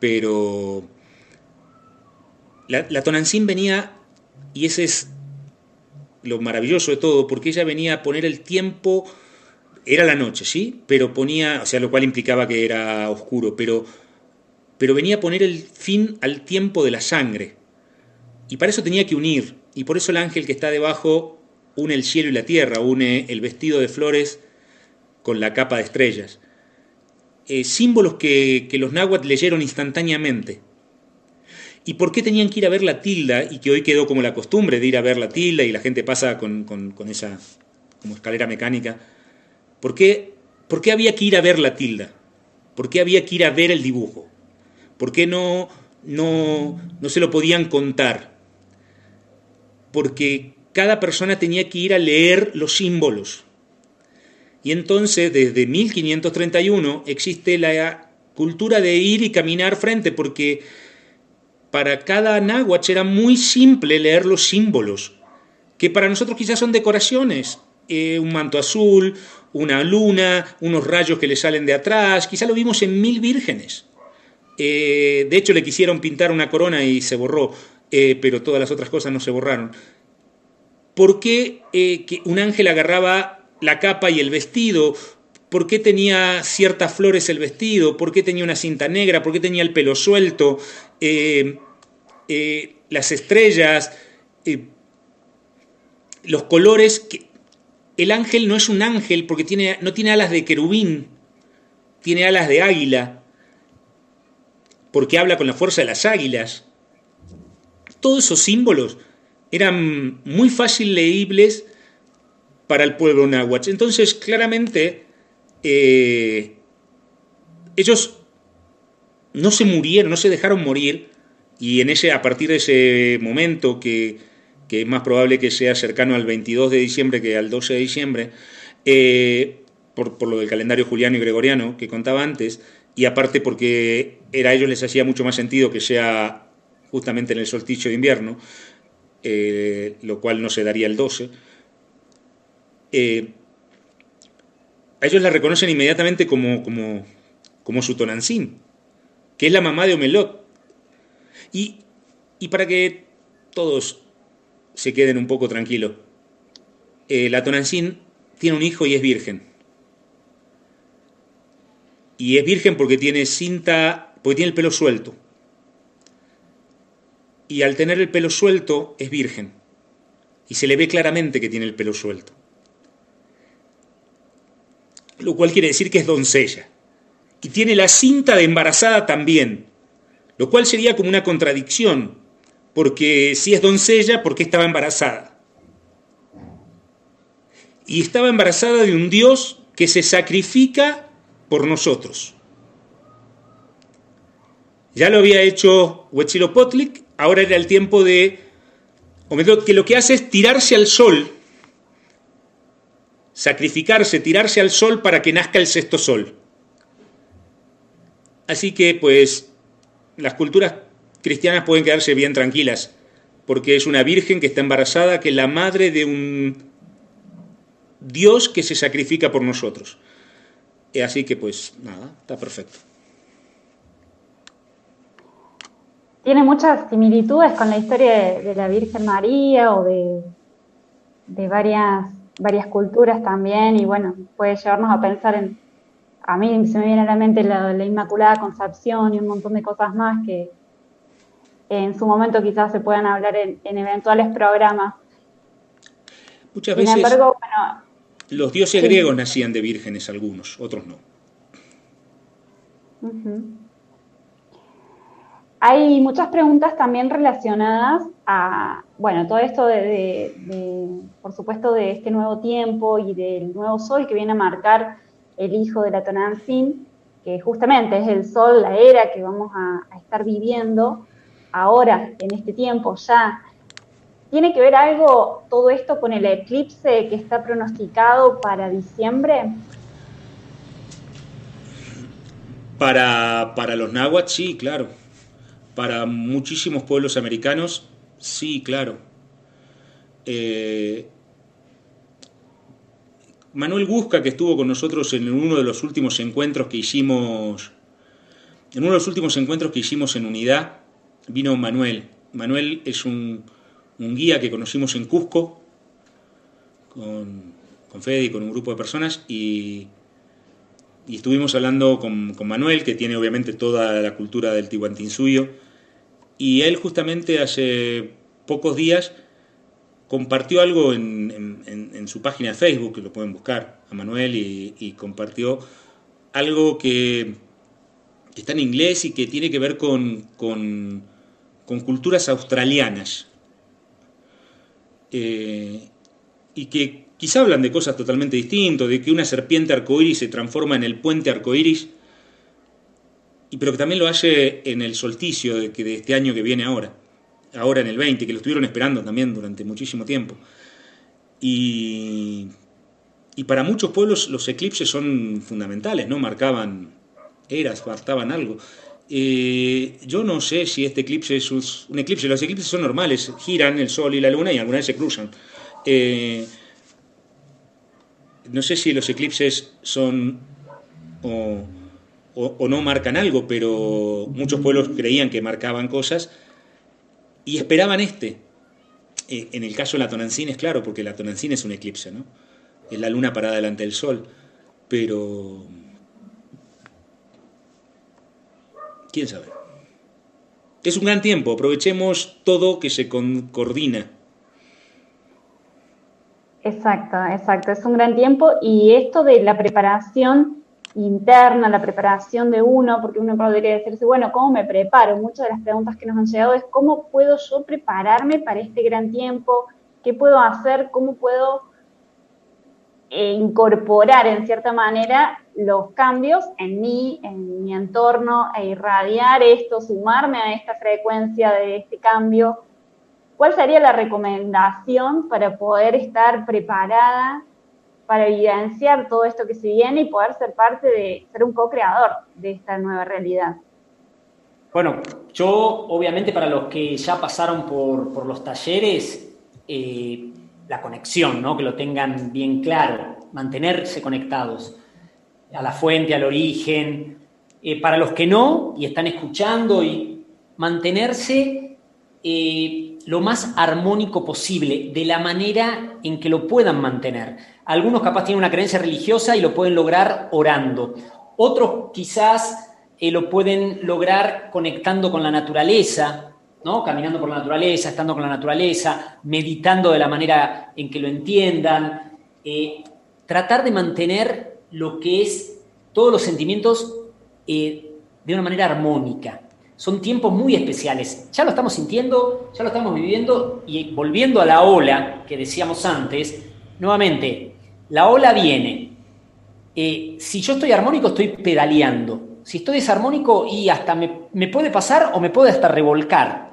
pero la, la venía, y ese es lo maravilloso de todo, porque ella venía a poner el tiempo, era la noche, ¿sí? Pero ponía, o sea, lo cual implicaba que era oscuro, pero, pero venía a poner el fin al tiempo de la sangre. Y para eso tenía que unir, y por eso el ángel que está debajo une el cielo y la tierra, une el vestido de flores con la capa de estrellas. Eh, símbolos que, los náhuatl leyeron instantáneamente. ¿Y por qué tenían que ir a ver la tilda y que hoy quedó como la costumbre de ir a ver la tilda y la gente pasa con, esa como escalera mecánica? ¿Por qué, ¿Por qué había que ir a ver la tilda? ¿Por qué había que ir a ver el dibujo? ¿Por qué no, no, no se lo podían contar? Porque cada persona tenía que ir a leer los símbolos. Y entonces, desde 1531, existe la cultura de ir y caminar frente, porque para cada náhuatl era muy simple leer los símbolos, que para nosotros quizás son decoraciones, eh, un manto azul, una luna, unos rayos que le salen de atrás, quizás lo vimos en mil vírgenes. Eh, de hecho, le quisieron pintar una corona y se borró, eh, pero todas las otras cosas no se borraron. ¿Por qué eh, que un ángel agarraba la capa y el vestido? ¿Por qué tenía ciertas flores el vestido? ¿Por qué tenía una cinta negra? ¿Por qué tenía el pelo suelto? Las estrellas, los colores. el ángel no es un ángel porque tiene, no tiene alas de querubín, tiene alas de águila, porque habla con la fuerza de las águilas. Todos esos símbolos eran muy fácil leíbles para el pueblo náhuatl. Entonces, claramente, eh, ellos no se murieron, no se dejaron morir, y en ese, a partir de ese momento, que, es más probable que sea cercano al 22 de diciembre que al 12 de diciembre, eh, por, lo del calendario juliano y gregoriano que contaba antes, y aparte porque era a ellos les hacía mucho más sentido que sea justamente en el solsticio de invierno, eh, lo cual no se daría el 12, eh, a ellos la reconocen inmediatamente como, como, como su Tonancín, que es la mamá de Omelot. Y, y para que todos se queden un poco tranquilos, eh, la Tonancín tiene un hijo y es virgen. Y es virgen porque tiene cinta, porque tiene el pelo suelto y al tener el pelo suelto es virgen. Y se le ve claramente que tiene el pelo suelto. Lo cual quiere decir que es doncella. Y tiene la cinta de embarazada también. Lo cual sería como una contradicción. Porque si es doncella, ¿por qué estaba embarazada? Y estaba embarazada de un Dios que se sacrifica por nosotros. Ya lo había hecho Huitzilopochtli ahora era el tiempo de que lo que hace es tirarse al sol, sacrificarse, tirarse al sol para que nazca el sexto sol. Así que pues las culturas cristianas pueden quedarse bien tranquilas, porque es una virgen que está embarazada, que es la madre de un Dios que se sacrifica por nosotros. Así que pues nada, está perfecto. tiene muchas similitudes con la historia de, la Virgen María o de, varias, varias culturas también y bueno, puede llevarnos a pensar en, a mí se me viene a la mente la, Inmaculada Concepción y un montón de cosas más que en su momento quizás se puedan hablar en, eventuales programas. Muchas veces los dioses griegos nacían de vírgenes algunos, otros no. hay muchas preguntas también relacionadas a, bueno, todo esto de, por supuesto, de este nuevo tiempo y del nuevo sol que viene a marcar el hijo de la Tonantzin, que justamente es el sol, la era que vamos a, a estar viviendo ahora, en este tiempo, ya. ¿Tiene que ver algo todo esto con el eclipse que está pronosticado para diciembre? Para, para los náhuatl, sí, claro. Para muchísimos pueblos americanos, sí, claro. Eh, Manuel Busca, que estuvo con nosotros en uno de los últimos encuentros que hicimos, en uno de los últimos encuentros que hicimos en Unidad, vino Manuel. Manuel es un, guía que conocimos en Cusco, con, con Fede y con un grupo de personas, y y estuvimos hablando con, Manuel, que tiene obviamente toda la cultura del Tihuantinsuyo, y él justamente hace pocos días compartió algo en, su página de Facebook, que lo pueden buscar a Manuel, y, compartió algo que, está en inglés y que tiene que ver con, con, culturas australianas. Eh, y que Quizá hablan de cosas totalmente distintas, de que una serpiente arcoíris se transforma en el puente arcoíris, pero que también lo hace en el solsticio de, que de este año que viene ahora, ahora en el 20, que lo estuvieron esperando también durante muchísimo tiempo. Y, para muchos pueblos los eclipses son fundamentales, ¿no? Marcaban eras, marcaban algo. Yo no sé si este eclipse es un eclipse, los eclipses son normales, giran el sol y la luna y alguna vez se cruzan. Eh, no sé si los eclipses son o, no marcan algo, pero muchos pueblos creían que marcaban cosas y esperaban este. Eh, en el caso de la Tonancina es claro, porque la Tonancina es un eclipse, ¿no? Es la luna parada delante del sol, pero... ¿Quién sabe? Es un gran tiempo, aprovechemos todo que se coordina Exacto, exacto. Es un gran tiempo y esto de la preparación interna, la preparación de uno, porque uno podría decirse, bueno, ¿cómo me preparo? Muchas de las preguntas que nos han llegado es cómo puedo yo prepararme para este gran tiempo, qué puedo hacer, cómo puedo incorporar en cierta manera los cambios en mí, en mi entorno, e irradiar esto, sumarme a esta frecuencia de este cambio ¿Cuál sería la recomendación para poder estar preparada para evidenciar todo esto que se viene y poder ser parte de ser un co-creador de esta nueva realidad? Bueno, yo obviamente para los que ya pasaron por, los talleres, eh, la conexión, ¿no? que lo tengan bien claro, mantenerse conectados a la fuente, al origen. Eh, para los que no y están escuchando y mantenerse eh, lo más armónico posible, de la manera en que lo puedan mantener. Algunos capaz tienen una creencia religiosa y lo pueden lograr orando. Otros quizás eh, lo pueden lograr conectando con la naturaleza, ¿no? caminando por la naturaleza, estando con la naturaleza, meditando de la manera en que lo entiendan. Eh, tratar de mantener lo que es todos los sentimientos eh, de una manera armónica. Son tiempos muy especiales. Ya lo estamos sintiendo, ya lo estamos viviendo y volviendo a la ola que decíamos antes, nuevamente, la ola viene. Eh, si yo estoy armónico, estoy pedaleando. Si estoy desarmónico, y hasta me, puede pasar o me puede hasta revolcar.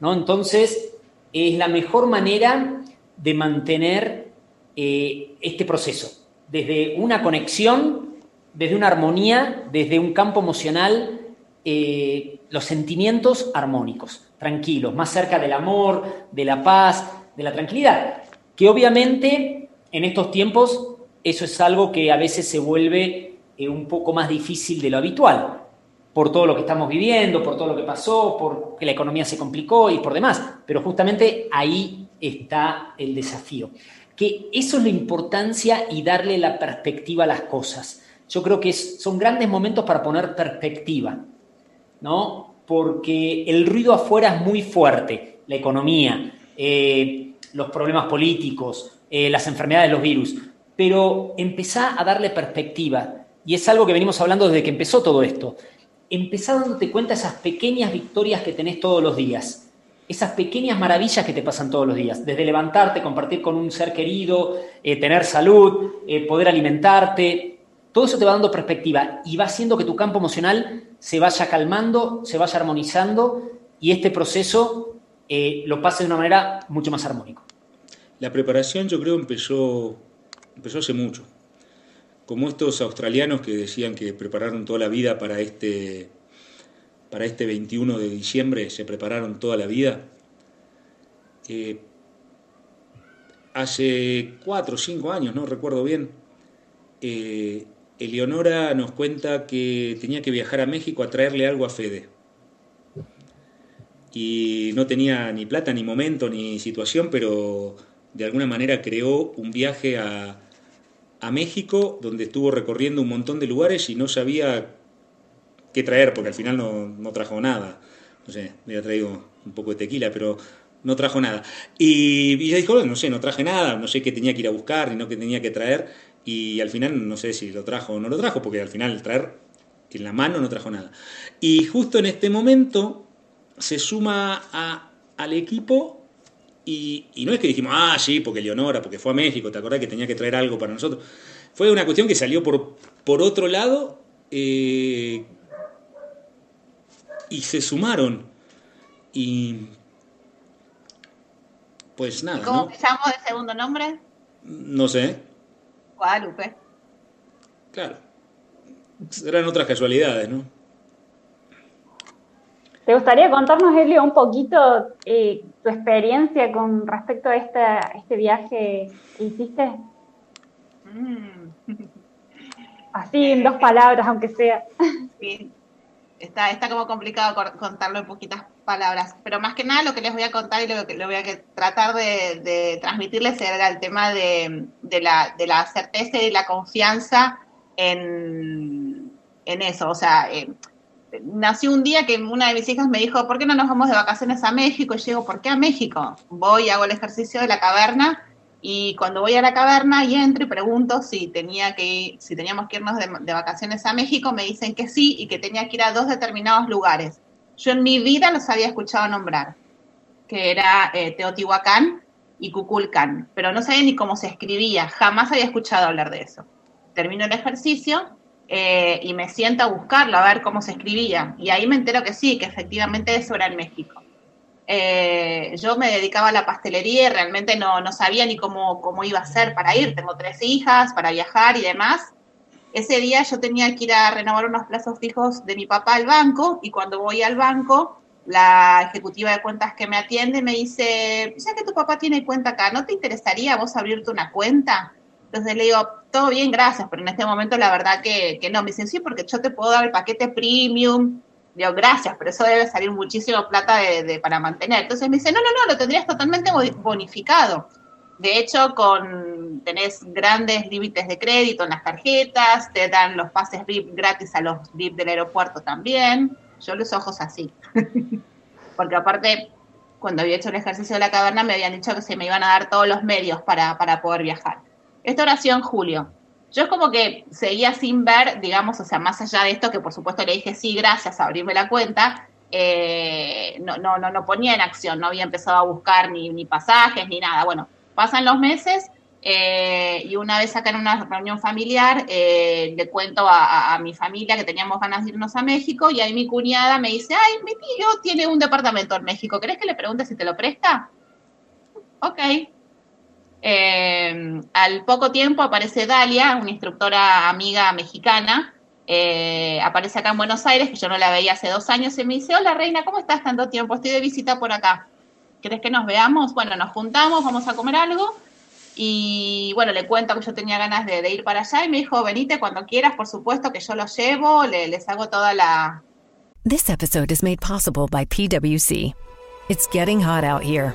¿No? Entonces, es la mejor manera de mantener eh, este proceso. Desde una conexión, desde una armonía, desde un campo emocional eh, los sentimientos armónicos, tranquilos, más cerca del amor, de la paz, de la tranquilidad. Que obviamente en estos tiempos eso es algo que a veces se vuelve eh, un poco más difícil de lo habitual, por todo lo que estamos viviendo, por todo lo que pasó, por que la economía se complicó y por demás. Pero justamente ahí está el desafío. Que eso es la importancia y darle la perspectiva a las cosas. Yo creo que son grandes momentos para poner perspectiva. ¿no? Porque el ruido afuera es muy fuerte, la economía, eh, los problemas políticos, eh, las enfermedades, los virus, pero empezá a darle perspectiva, y es algo que venimos hablando desde que empezó todo esto. Empezá dándote cuenta esas pequeñas victorias que tenés todos los días esas pequeñas maravillas que te pasan todos los días, desde levantarte, compartir con un ser querido, eh, tener salud, eh, poder alimentarte, todo eso te va dando perspectiva y va haciendo que tu campo emocional se vaya calmando, se vaya armonizando y este proceso eh, lo pase de una manera mucho más armónico. La preparación yo creo empezó, empezó hace mucho. Como estos australianos que decían que prepararon toda la vida para este para este 21 de diciembre se prepararon toda la vida. Eh, hace cuatro o cinco años, no recuerdo bien, eh, Eleonora nos cuenta que tenía que viajar a México a traerle algo a Fede. Y no tenía ni plata, ni momento, ni situación, pero de alguna manera creó un viaje a, a México donde estuvo recorriendo un montón de lugares y no sabía qué traer, porque al final no, trajo nada. No sé, me había traído un poco de tequila, pero no trajo nada. Y, ella dijo, no sé, no traje nada, no sé qué tenía que ir a buscar, ni no qué tenía que traer. Y al final no sé si lo trajo o no lo trajo, porque al final traer en la mano no trajo nada. Y justo en este momento se suma al equipo y, no es que dijimos, ah, sí, porque Leonora, porque fue a México, ¿te acordás que tenía que traer algo para nosotros? Fue una cuestión que salió por, por otro lado, eh, y se sumaron. Y pues nada. ¿Cómo ¿no? llamo de segundo nombre? No sé. Guadalupe. Claro. Serán otras casualidades, ¿no? ¿Te gustaría contarnos, Elio, un poquito eh, tu experiencia con respecto a este viaje que hiciste? Mm. Así, en dos palabras, aunque sea. Sí, está, está como complicado contarlo en poquitas palabras, pero más que nada lo que les voy a contar y lo que, lo voy a tratar de, transmitirles era el tema de, la, de la certeza y la confianza en, eso. O sea, eh, nació un día que una de mis hijas me dijo, ¿por qué no nos vamos de vacaciones a México? Y yo digo, ¿por qué a México? Voy, hago el ejercicio de la caverna y cuando voy a la caverna y entro y pregunto si tenía que si teníamos que irnos de, vacaciones a México, me dicen que sí y que tenía que ir a dos determinados lugares. Yo en mi vida los había escuchado nombrar, que era eh, Teotihuacán y Cuculcán, pero no sabía ni cómo se escribía, jamás había escuchado hablar de eso. Termino el ejercicio eh, y me siento a buscarlo, a ver cómo se escribía, y ahí me entero que sí, que efectivamente eso era en México. Eh, yo me dedicaba a la pastelería y realmente no, no sabía ni cómo, cómo, iba a ser para ir. Tengo tres hijas, para viajar y demás. Ese día yo tenía que ir a renovar unos plazos fijos de mi papá al banco y cuando voy al banco, la ejecutiva de cuentas que me atiende me dice, ya que tu papá tiene cuenta acá, ¿no te interesaría vos abrirte una cuenta? Entonces le digo, todo bien, gracias, pero en este momento la verdad que, no. Me dicen, sí, porque yo te puedo dar el paquete premium, Digo, gracias, pero eso debe salir muchísimo plata de, para mantener. Entonces me dice, no, no, no, lo tendrías totalmente bonificado. De hecho, con tenés grandes límites de crédito en las tarjetas, te dan los pases VIP gratis a los VIP del aeropuerto también. Yo los ojos así. Porque aparte, cuando había hecho el ejercicio de la caverna, me habían dicho que se me iban a dar todos los medios para, para poder viajar. Esto era en julio. Yo es como que seguía sin ver, digamos, o sea, más allá de esto, que por supuesto le dije sí, gracias, a abrirme la cuenta, eh, no, no, no, no ponía en acción, no había empezado a buscar ni, ni pasajes ni nada. Bueno, pasan los meses eh, y una vez acá en una reunión familiar eh, le cuento a, mi familia que teníamos ganas de irnos a México y ahí mi cuñada me dice, ay, mi tío tiene un departamento en México, ¿querés que le pregunte si te lo presta? Ok, eh, al poco tiempo aparece Dalia, una instructora amiga mexicana, eh, aparece acá en Buenos Aires, que yo no la veía hace dos años, y me dice, hola Reina, ¿cómo estás tanto tiempo? Estoy de visita por acá. ¿Crees que nos veamos? Bueno, nos juntamos, vamos a comer algo. Y bueno, le cuento que yo tenía ganas de, ir para allá y me dijo, venite cuando quieras, por supuesto que yo lo llevo, le, les hago toda la... This episode is made possible by PwC. It's getting hot out here.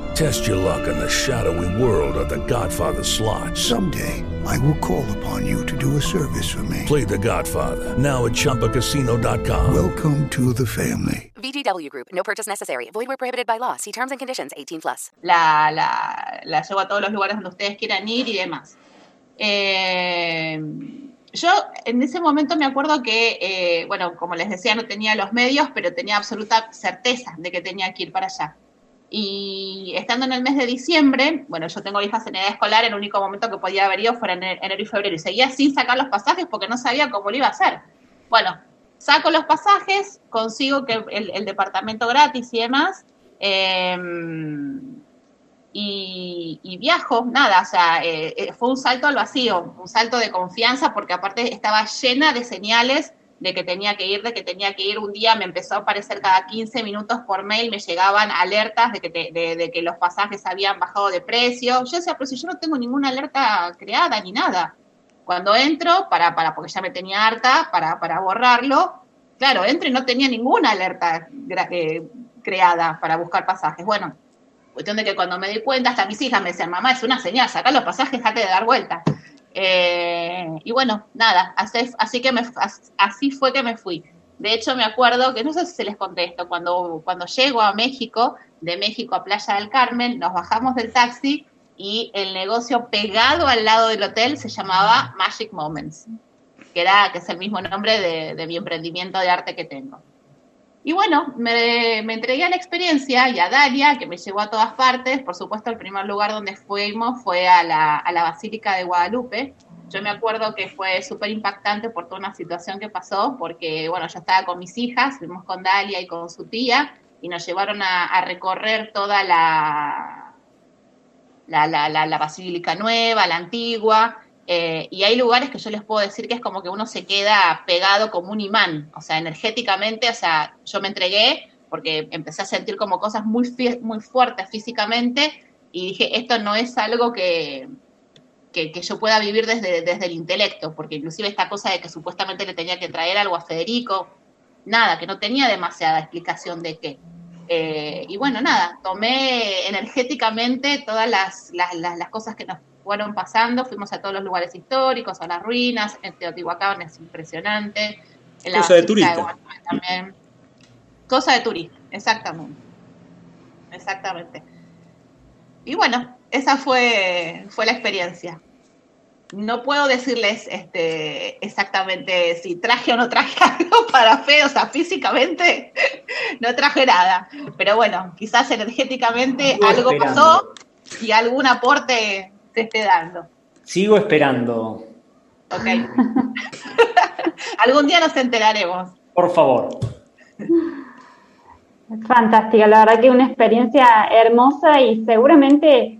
Test your luck in the shadowy world of The Godfather slot. Someday, I will call upon you to do a service for me. Play The Godfather now at ChumbaCasino.com. Welcome to the family. VGW Group. No purchase necessary. Void where prohibited by law. See terms and conditions. 18 plus. La, la, la llevo a todos los lugares donde ustedes quieran ir y demás. Eh, yo en ese momento me acuerdo que, eh, bueno, como les decía, no tenía los medios, pero tenía absoluta certeza de que tenía que ir para allá. Y estando en el mes de diciembre, bueno, yo tengo hijas en edad escolar, el único momento que podía haber ido fue en enero y febrero, y seguía sin sacar los pasajes porque no sabía cómo lo iba a hacer. Bueno, saco los pasajes, consigo que el, departamento gratis y demás, em, y, viajo, nada, o sea, eh, eh, fue un salto al vacío, un salto de confianza, porque aparte estaba llena de señales de que tenía que ir, de que tenía que ir. Un día me empezó a aparecer cada 15 minutos por mail, me llegaban alertas de que, de, que los pasajes habían bajado de precio. Yo decía, pero si yo no tengo ninguna alerta creada ni nada. Cuando entro, para, para, porque ya me tenía harta, para, para borrarlo, claro, entro y no tenía ninguna alerta eh, creada para buscar pasajes. Bueno, cuestión de que cuando me di cuenta, hasta mis hijas me decían, mamá, es una señal, saca los pasajes, déjate de dar vuelta. Eh, y bueno, nada, así, así, que me, así fue que me fui. De hecho, me acuerdo que no sé si se les contesto, cuando, cuando llego a México, de México a Playa del Carmen, nos bajamos del taxi y el negocio pegado al lado del hotel se llamaba Magic Moments, que, era, que es el mismo nombre de, de mi emprendimiento de arte que tengo. Y bueno, me, entregué a la experiencia y a Dalia, que me llevó a todas partes. Por supuesto, el primer lugar donde fuimos fue a la, a la Basílica de Guadalupe. Yo me acuerdo que fue súper impactante por toda una situación que pasó, porque, bueno, yo estaba con mis hijas, fuimos con Dalia y con su tía, y nos llevaron a, recorrer toda la, la, la, la Basílica Nueva, la antigua, eh, y hay lugares que yo les puedo decir que es como que uno se queda pegado como un imán, o sea, energéticamente, o sea, yo me entregué porque empecé a sentir como cosas muy, muy fuertes físicamente y dije, esto no es algo que, que, yo pueda vivir desde, desde el intelecto, porque inclusive esta cosa de que supuestamente le tenía que traer algo a Federico, nada, que no tenía demasiada explicación de qué. Eh, y bueno, nada, tomé energéticamente todas las, las, las cosas que nos fueron pasando, fuimos a todos los lugares históricos, a las ruinas, en Teotihuacán es impresionante. En Cosa de turista. también. Cosa de turista, exactamente. Exactamente. Y bueno, esa fue, fue la experiencia. No puedo decirles este, exactamente si traje o no traje algo para fe, o sea, físicamente no traje nada. Pero bueno, quizás energéticamente algo pasó y algún aporte te esté dando. Sigo esperando. Ok. Algún día nos enteraremos. Por favor. Fantástica, la verdad que una experiencia hermosa y seguramente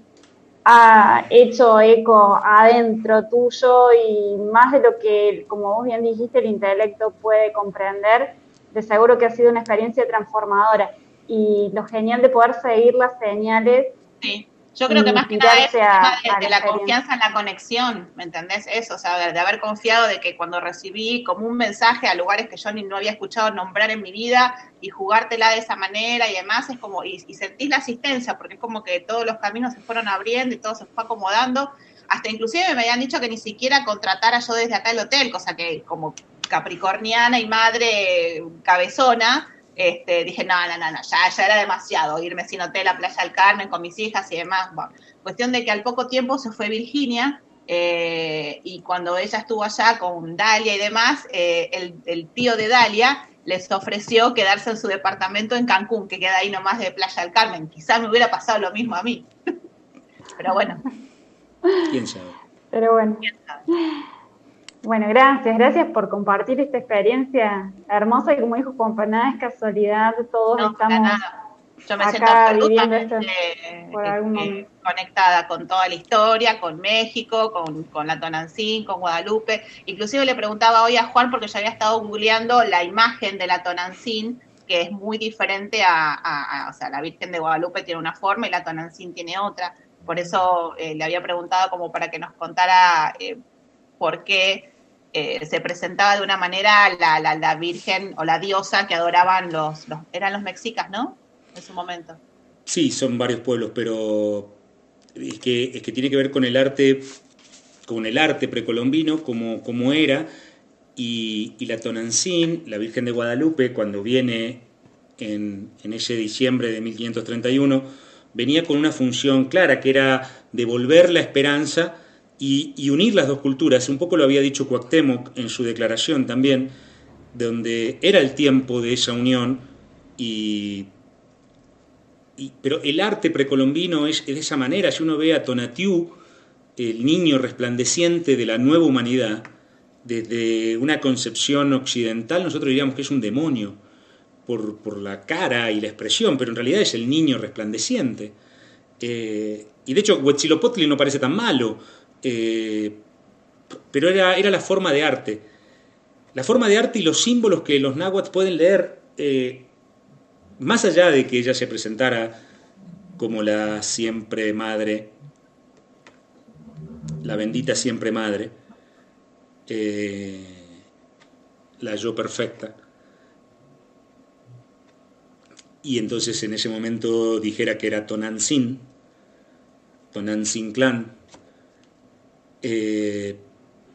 ha hecho eco adentro tuyo y más de lo que, como vos bien dijiste, el intelecto puede comprender, de seguro que ha sido una experiencia transformadora. Y lo genial de poder seguir las señales sí. Yo creo que más que nada es de, la confianza en la conexión, ¿me entendés? Eso, o sea, de, haber confiado de que cuando recibí como un mensaje a lugares que yo ni no había escuchado nombrar en mi vida y jugártela de esa manera y demás, es como, y, sentís la asistencia, porque es como que todos los caminos se fueron abriendo y todo se fue acomodando. Hasta inclusive me habían dicho que ni siquiera contratara yo desde acá el hotel, cosa que como capricorniana y madre cabezona, este, dije, no, no, no, ya, ya era demasiado irme sin hotel a Playa del Carmen con mis hijas y demás. Bueno, cuestión de que al poco tiempo se fue Virginia eh, y cuando ella estuvo allá con Dalia y demás, eh, el, tío de Dalia les ofreció quedarse en su departamento en Cancún, que queda ahí nomás de Playa del Carmen. Quizá me hubiera pasado lo mismo a mí. Pero bueno. ¿Quién sabe? Pero bueno. ¿Quién sabe? Bueno, gracias, gracias por compartir esta experiencia hermosa y como dijo Juan, nada es casualidad, todos estamos Yo me Acá siento viviendo absolutamente esto por algún eh, conectada con toda la historia, con México, con, con la Tonancín, con Guadalupe. Inclusive le preguntaba hoy a Juan, porque yo había estado googleando la imagen de la Tonancín, que es muy diferente a, a- a- o sea, la Virgen de Guadalupe tiene una forma y la Tonancín tiene otra. Por eso eh, le había preguntado como para que nos contara eh, por qué eh, se presentaba de una manera la, la, la Virgen o la diosa que adoraban los, los, eran los mexicas, ¿no? En su momento. Sí, son varios pueblos, pero es que, es que tiene que ver con el arte, con el arte precolombino, como, como era, y, la Tonancín, la Virgen de Guadalupe, cuando viene en, en ese diciembre de 1531, venía con una función clara, que era devolver la esperanza y, unir las dos culturas. Un poco lo había dicho Cuauhtémoc en su declaración también, donde era el tiempo de esa unión y pero el arte precolombino es, es de esa manera. Si uno ve a Tonatiuh, el niño resplandeciente de la nueva humanidad, desde una concepción occidental, nosotros diríamos que es un demonio por, por la cara y la expresión, pero en realidad es el niño resplandeciente. Eh, y de hecho, Huitzilopochtli no parece tan malo, eh, pero era, era la forma de arte. La forma de arte y los símbolos que los náhuatl pueden leer eh, más allá de que ella se presentara como la siempre madre, la bendita siempre madre, eh, la yo perfecta, y entonces en ese momento dijera que era Tonantzin, Tonantzin Clan, eh,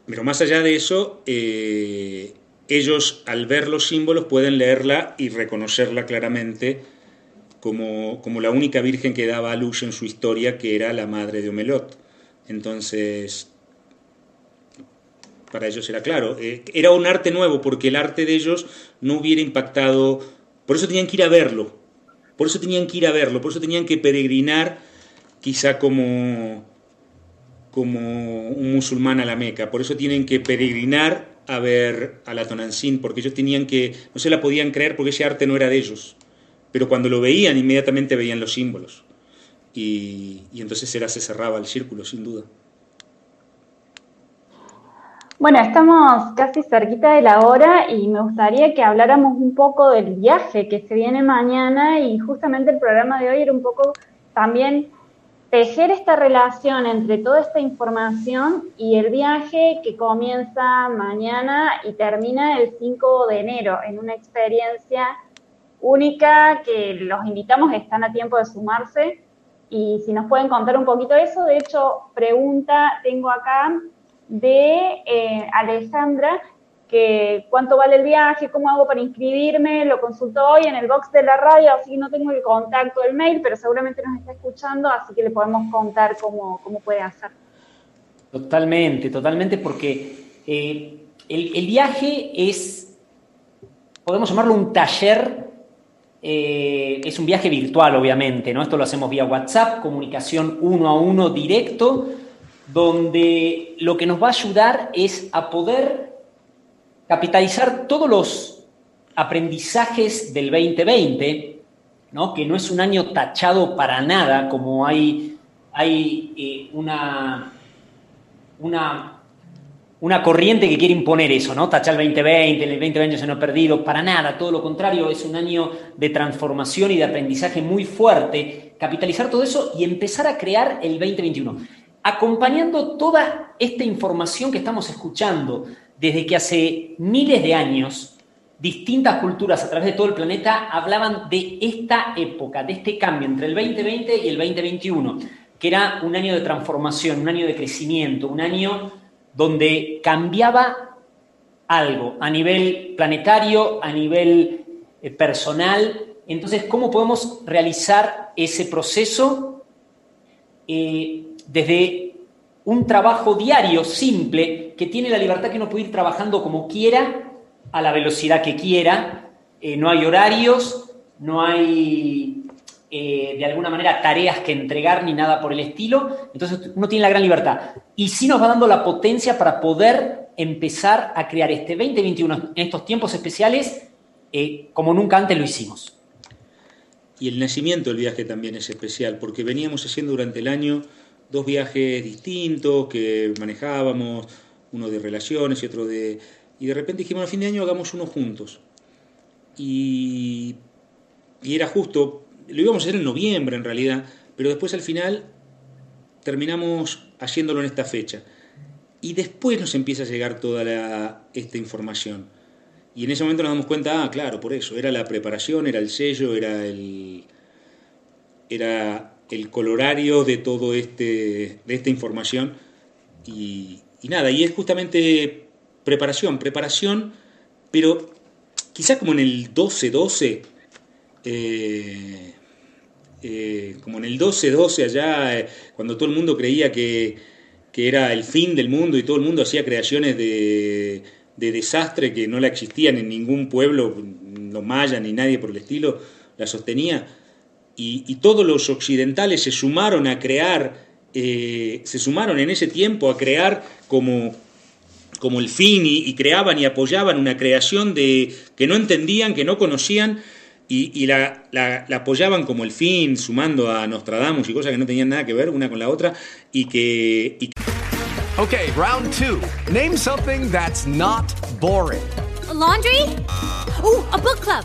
pero más allá de eso, eh, ellos al ver los símbolos pueden leerla y reconocerla claramente como, como la única virgen que daba a luz en su historia, que era la madre de Omelot. Entonces, para ellos era claro, eh, era un arte nuevo porque el arte de ellos no hubiera impactado, por eso tenían que ir a verlo, por eso tenían que ir a verlo, por eso tenían que peregrinar quizá como, como un musulmán a la Meca, por eso tienen que peregrinar a ver a la Tonantzin, porque ellos tenían que, no se la podían creer porque ese arte no era de ellos, pero cuando lo veían inmediatamente veían los símbolos. Y, y entonces era, se cerraba el círculo, sin duda. Bueno, estamos casi cerquita de la hora y me gustaría que habláramos un poco del viaje que se viene mañana y justamente el programa de hoy era un poco también tejer esta relación entre toda esta información y el viaje que comienza mañana y termina el 5 de enero en una experiencia única que los invitamos, están a tiempo de sumarse. Y si nos pueden contar un poquito eso, de hecho, pregunta tengo acá de eh, Alejandra, que cuánto vale el viaje, cómo hago para inscribirme, lo consultó hoy en el box de la radio, así que no tengo el contacto del mail, pero seguramente nos está escuchando, así que le podemos contar cómo, cómo puede hacer. Totalmente, totalmente, porque eh, el, el, viaje es, podemos llamarlo un taller, eh, es un viaje virtual, obviamente, ¿no? Esto lo hacemos vía WhatsApp, comunicación uno a uno directo, donde lo que nos va a ayudar es a poder capitalizar todos los aprendizajes del 2020, ¿no? que no es un año tachado para nada, como hay, eh, una, una, corriente que quiere imponer eso, ¿no? Tachar el 2020, el 2020 se nos ha perdido, para nada, todo lo contrario, es un año de transformación y de aprendizaje muy fuerte, capitalizar todo eso y empezar a crear el 2021 acompañando toda esta información que estamos escuchando desde que hace miles de años distintas culturas a través de todo el planeta hablaban de esta época, de este cambio entre el 2020 y el 2021, que era un año de transformación, un año de crecimiento, un año donde cambiaba algo a nivel planetario, a nivel eh, personal. Entonces, ¿cómo podemos realizar ese proceso? Eh, desde un trabajo diario simple que tiene la libertad que uno puede ir trabajando como quiera, a la velocidad que quiera, eh, no hay horarios, no hay eh, de alguna manera tareas que entregar ni nada por el estilo, entonces uno tiene la gran libertad. Y sí nos va dando la potencia para poder empezar a crear este 2021 en estos tiempos especiales eh, como nunca antes lo hicimos. y el nacimiento del viaje también es especial, porque veníamos haciendo durante el año dos viajes distintos que manejábamos, uno de relaciones y otro de... Y de repente dijimos, a fin de año hagamos uno juntos. Y, y era justo, lo íbamos a hacer en noviembre en realidad, pero después al final terminamos haciéndolo en esta fecha. Y después nos empieza a llegar toda la, esta información. Y en ese momento nos damos cuenta, ah, claro, por eso, era la preparación, era el sello, era el, era el colorario de todo este, de esta información. Y, nada, y es justamente preparación, preparación, pero quizá como en el 12-12, eh, eh, como en el 12-12 allá, eh, cuando todo el mundo creía que, que, era el fin del mundo y todo el mundo hacía creaciones de, de desastre que no la existían en ningún pueblo, los mayas ni nadie por el estilo, la sostenía. Y, y todos los occidentales se sumaron a crear, eh, se sumaron en ese tiempo a crear como, como el fin y, y, creaban y apoyaban una creación de, que no entendían, que no conocían y, y la, la, la, apoyaban como el fin, sumando a Nostradamus y cosas que no tenían nada que ver una con la otra y que... Y... Okay, round two. Name something that's not boring. A laundry? Ooh, a book club.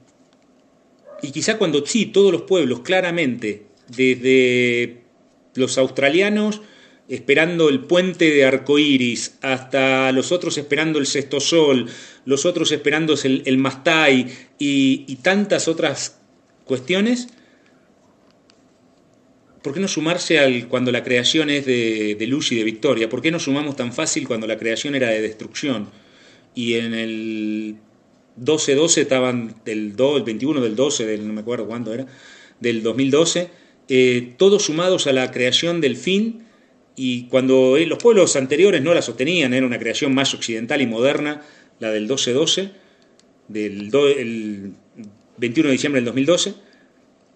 Y quizá cuando sí, todos los pueblos, claramente, desde los australianos esperando el puente de arcoíris, hasta los otros esperando el sexto sol, los otros esperando el, Mastai y, y, tantas otras cuestiones, ¿por qué no sumarse al cuando la creación es de, de luz y de victoria? ¿Por qué no sumamos tan fácil cuando la creación era de destrucción? Y en el 12-12 estaban del 2, el 21 del 12, del, no me acuerdo cuándo era, del 2012, eh, todos sumados a la creación del fin, y cuando eh, los pueblos anteriores no la sostenían, era una creación más occidental y moderna, la del 12-12, del do, el 21 de diciembre del 2012,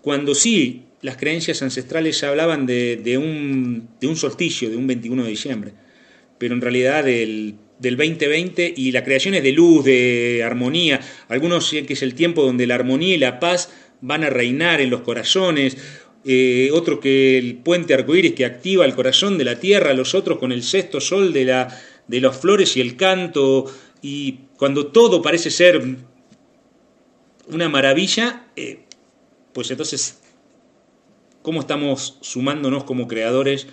cuando sí las creencias ancestrales hablaban de, un, de un solsticio, de un 21 de diciembre, pero en realidad del del 2020 y la creación es de luz, de armonía. Algunos que es el tiempo donde la armonía y la paz van a reinar en los corazones. Eh, otro que el puente arcoíris que activa el corazón de la tierra, los otros con el sexto sol de, la, de las flores y el canto. Y cuando todo parece ser una maravilla, eh, pues entonces, ¿cómo estamos sumándonos como creadores?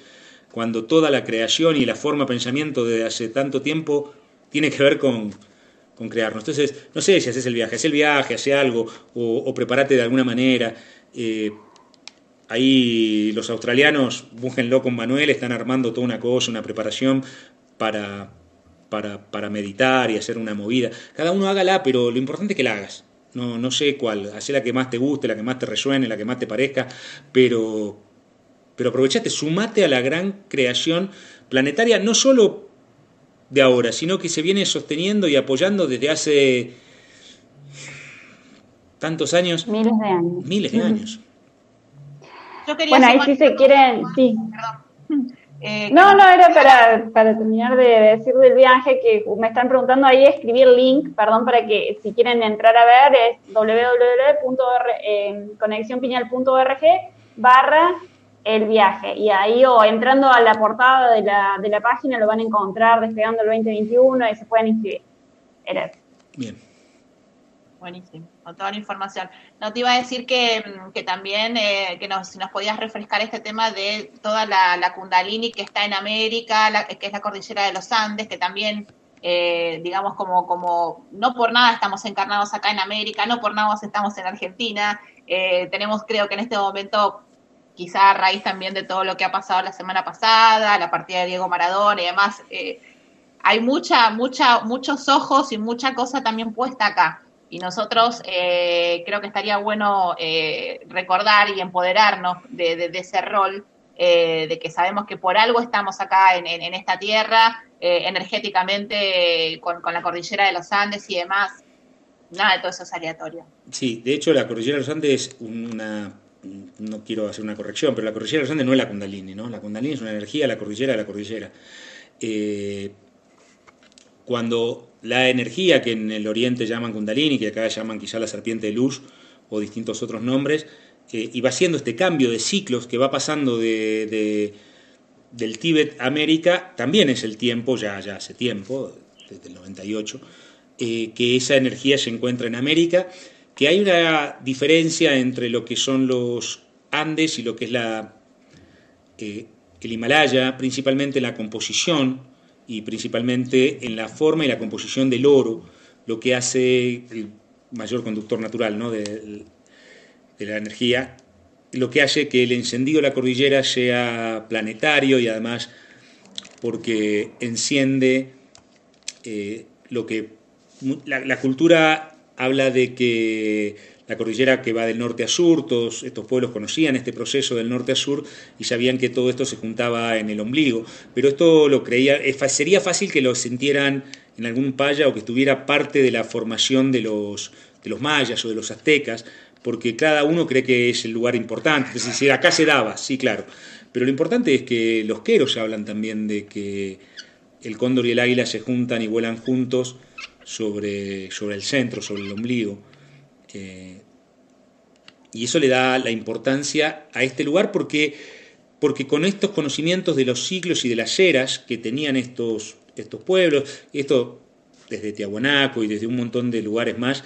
Cuando toda la creación y la forma de pensamiento de hace tanto tiempo tiene que ver con, con crearnos. Entonces, no sé si haces el viaje, haces el viaje, hace algo, o, prepárate de alguna manera. Eh, ahí los australianos, búsquenlo con Manuel, están armando toda una cosa, una preparación para, para, para meditar y hacer una movida. Cada uno hágala, pero lo importante es que la hagas. No, no sé cuál, haz la que más te guste, la que más te resuene, la que más te parezca, pero, pero aprovechate, sumate a la gran creación planetaria, no solo de ahora, sino que se viene sosteniendo y apoyando desde hace tantos años. Miles de años. Miles de años. Yo quería bueno, ahí sí se quieren, sí. Eh, no, no, era para, para terminar de decir del viaje que me están preguntando ahí, escribir el link, perdón, para que si quieren entrar a ver, es www.conexionpiñal.org barra el viaje. Y ahí o entrando a la portada de la, de la página lo van a encontrar despegando el 2021 y se pueden inscribir. Era eso. Bien. Buenísimo, con toda la información. No te iba a decir que, que también, eh, que nos, si nos podías refrescar este tema de toda la, la Kundalini que está en América, la- que es la cordillera de los Andes, que también, eh, digamos, como, como, no por nada estamos encarnados acá en América, no por nada estamos en Argentina. Eh, tenemos, creo que en este momento, quizá a raíz también de todo lo que ha pasado la semana pasada, la partida de Diego Maradona y demás, eh, hay mucha, mucha, muchos ojos y mucha cosa también puesta acá. Y nosotros eh, creo que estaría bueno eh, recordar y empoderarnos de, ese rol, de que sabemos que por algo estamos acá en, esta tierra, energéticamente, con, con la cordillera de los Andes y demás. Nada de todo eso es aleatorio. Sí, de hecho la cordillera de los Andes es una... No quiero hacer una corrección, pero la cordillera de los no es la Kundalini, ¿no? La Kundalini es una energía, la cordillera la cordillera. Eh, cuando la energía que en el oriente llaman Kundalini, que acá llaman quizá la serpiente de luz o distintos otros nombres, eh, y va haciendo este cambio de ciclos que va pasando de- del Tíbet a América, también es el tiempo, ya, ya hace tiempo, desde el 98, eh, que esa energía se encuentra en América, que hay una diferencia entre lo que son los Andes y lo que es la, eh, el Himalaya, principalmente en la composición y principalmente en la forma y la composición del oro, lo que hace el mayor conductor natural ¿no? de, de la energía, lo que hace que el encendido de la cordillera sea planetario y además porque enciende eh, lo que la, la cultura habla de que la cordillera que va del norte a sur, todos estos pueblos conocían este proceso del norte a sur y sabían que todo esto se juntaba en el ombligo, pero esto lo creía, sería fácil que lo sintieran en algún paya o que estuviera parte de la formación de los, de los mayas o de los aztecas, porque cada uno cree que es el lugar importante, es decir, acá se daba, sí, claro, pero lo importante es que los queros hablan también de que el cóndor y el águila se juntan y vuelan juntos sobre, sobre el centro, sobre el ombligo. Eh, y eso le da la importancia a este lugar porque, porque con estos conocimientos de los siglos y de las eras que tenían estos, estos pueblos, y esto desde Tiahuanaco y desde un montón de lugares más,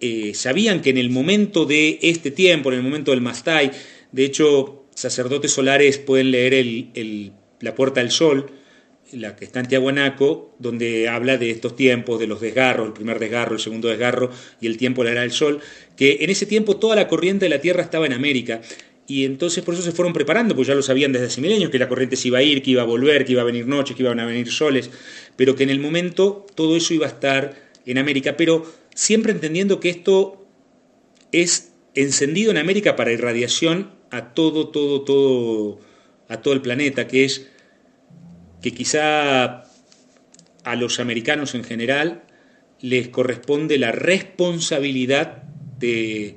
eh, sabían que en el momento de este tiempo, en el momento del Mastai, de hecho, sacerdotes solares pueden leer el- el- La Puerta del Sol, la que está en Tiahuanaco, donde habla de estos tiempos, de los desgarros, el primer desgarro, el segundo desgarro y el tiempo la era del sol, que en ese tiempo toda la corriente de la Tierra estaba en América. Y entonces por eso se fueron preparando, porque ya lo sabían desde hace milenios, que la corriente se iba a ir, que iba a volver, que iba a venir noches, que iban a venir soles, pero que en el momento todo eso iba a estar en América, pero siempre entendiendo que esto es encendido en América para irradiación a todo, todo, todo, a todo el planeta, que es que quizá a los americanos en general les corresponde la responsabilidad de,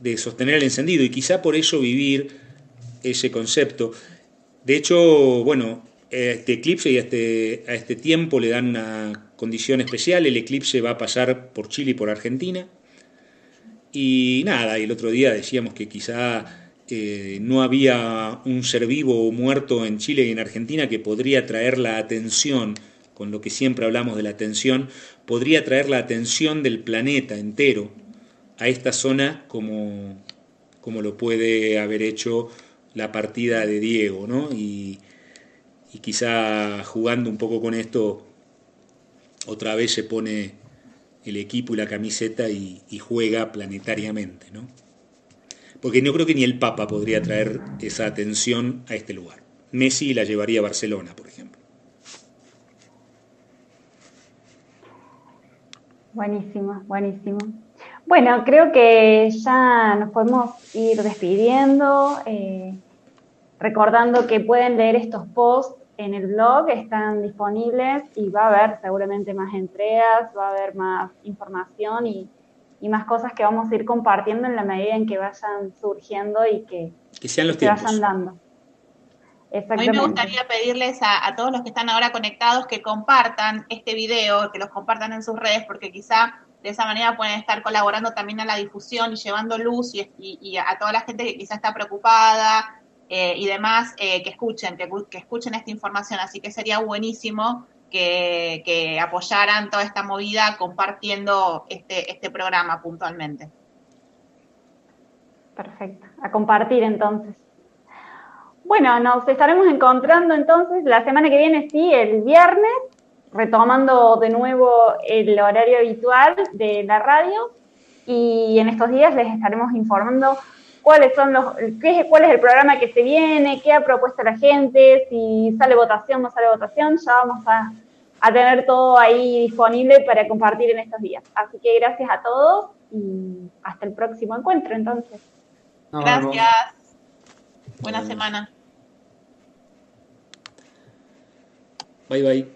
de sostener el encendido y quizá por eso vivir ese concepto. De hecho, bueno, a este eclipse y a este, a este tiempo le dan una condición especial, el eclipse va a pasar por Chile y por Argentina. Y nada, y el otro día decíamos que quizá no había un ser vivo o muerto en Chile y en Argentina que podría traer la atención, con lo que siempre hablamos de la atención, podría traer la atención del planeta entero a esta zona como, como lo puede haber hecho la partida de Diego, ¿no? Y, quizá jugando un poco con esto, otra vez se pone el equipo y la camiseta y juega planetariamente, ¿no? Porque no creo que ni el Papa podría traer esa atención a este lugar. Messi la llevaría a Barcelona, por ejemplo. Buenísimo, buenísimo. Bueno, creo que ya nos podemos ir despidiendo, eh, recordando que pueden leer estos posts en el blog, están disponibles y va a haber seguramente más entregas, va a haber más información y, y más cosas que vamos a ir compartiendo en la medida en que vayan surgiendo y que, Que sean los se vayan tiempos. dando. A mí me gustaría pedirles a, a todos los que están ahora conectados que compartan este video, que los compartan en sus redes, porque quizá de esa manera pueden estar colaborando también a la difusión y llevando luz y, y- y a toda la gente que quizá está preocupada eh, y demás, eh, que escuchen, que, que escuchen esta información. Así que sería buenísimo que, que apoyaran toda esta movida compartiendo este, este programa puntualmente. Perfecto. A compartir entonces. Bueno, nos estaremos encontrando entonces la semana que viene, sí, el viernes, retomando de nuevo el horario habitual de la radio y en estos días les estaremos informando cuáles son los, qué, cuál es el programa que se viene, qué ha propuesto la gente, si sale votación, no sale votación, ya vamos a, a tener todo ahí disponible para compartir en estos días. Así que gracias a todos y hasta el próximo encuentro entonces. Gracias. Buena semana. Bye bye.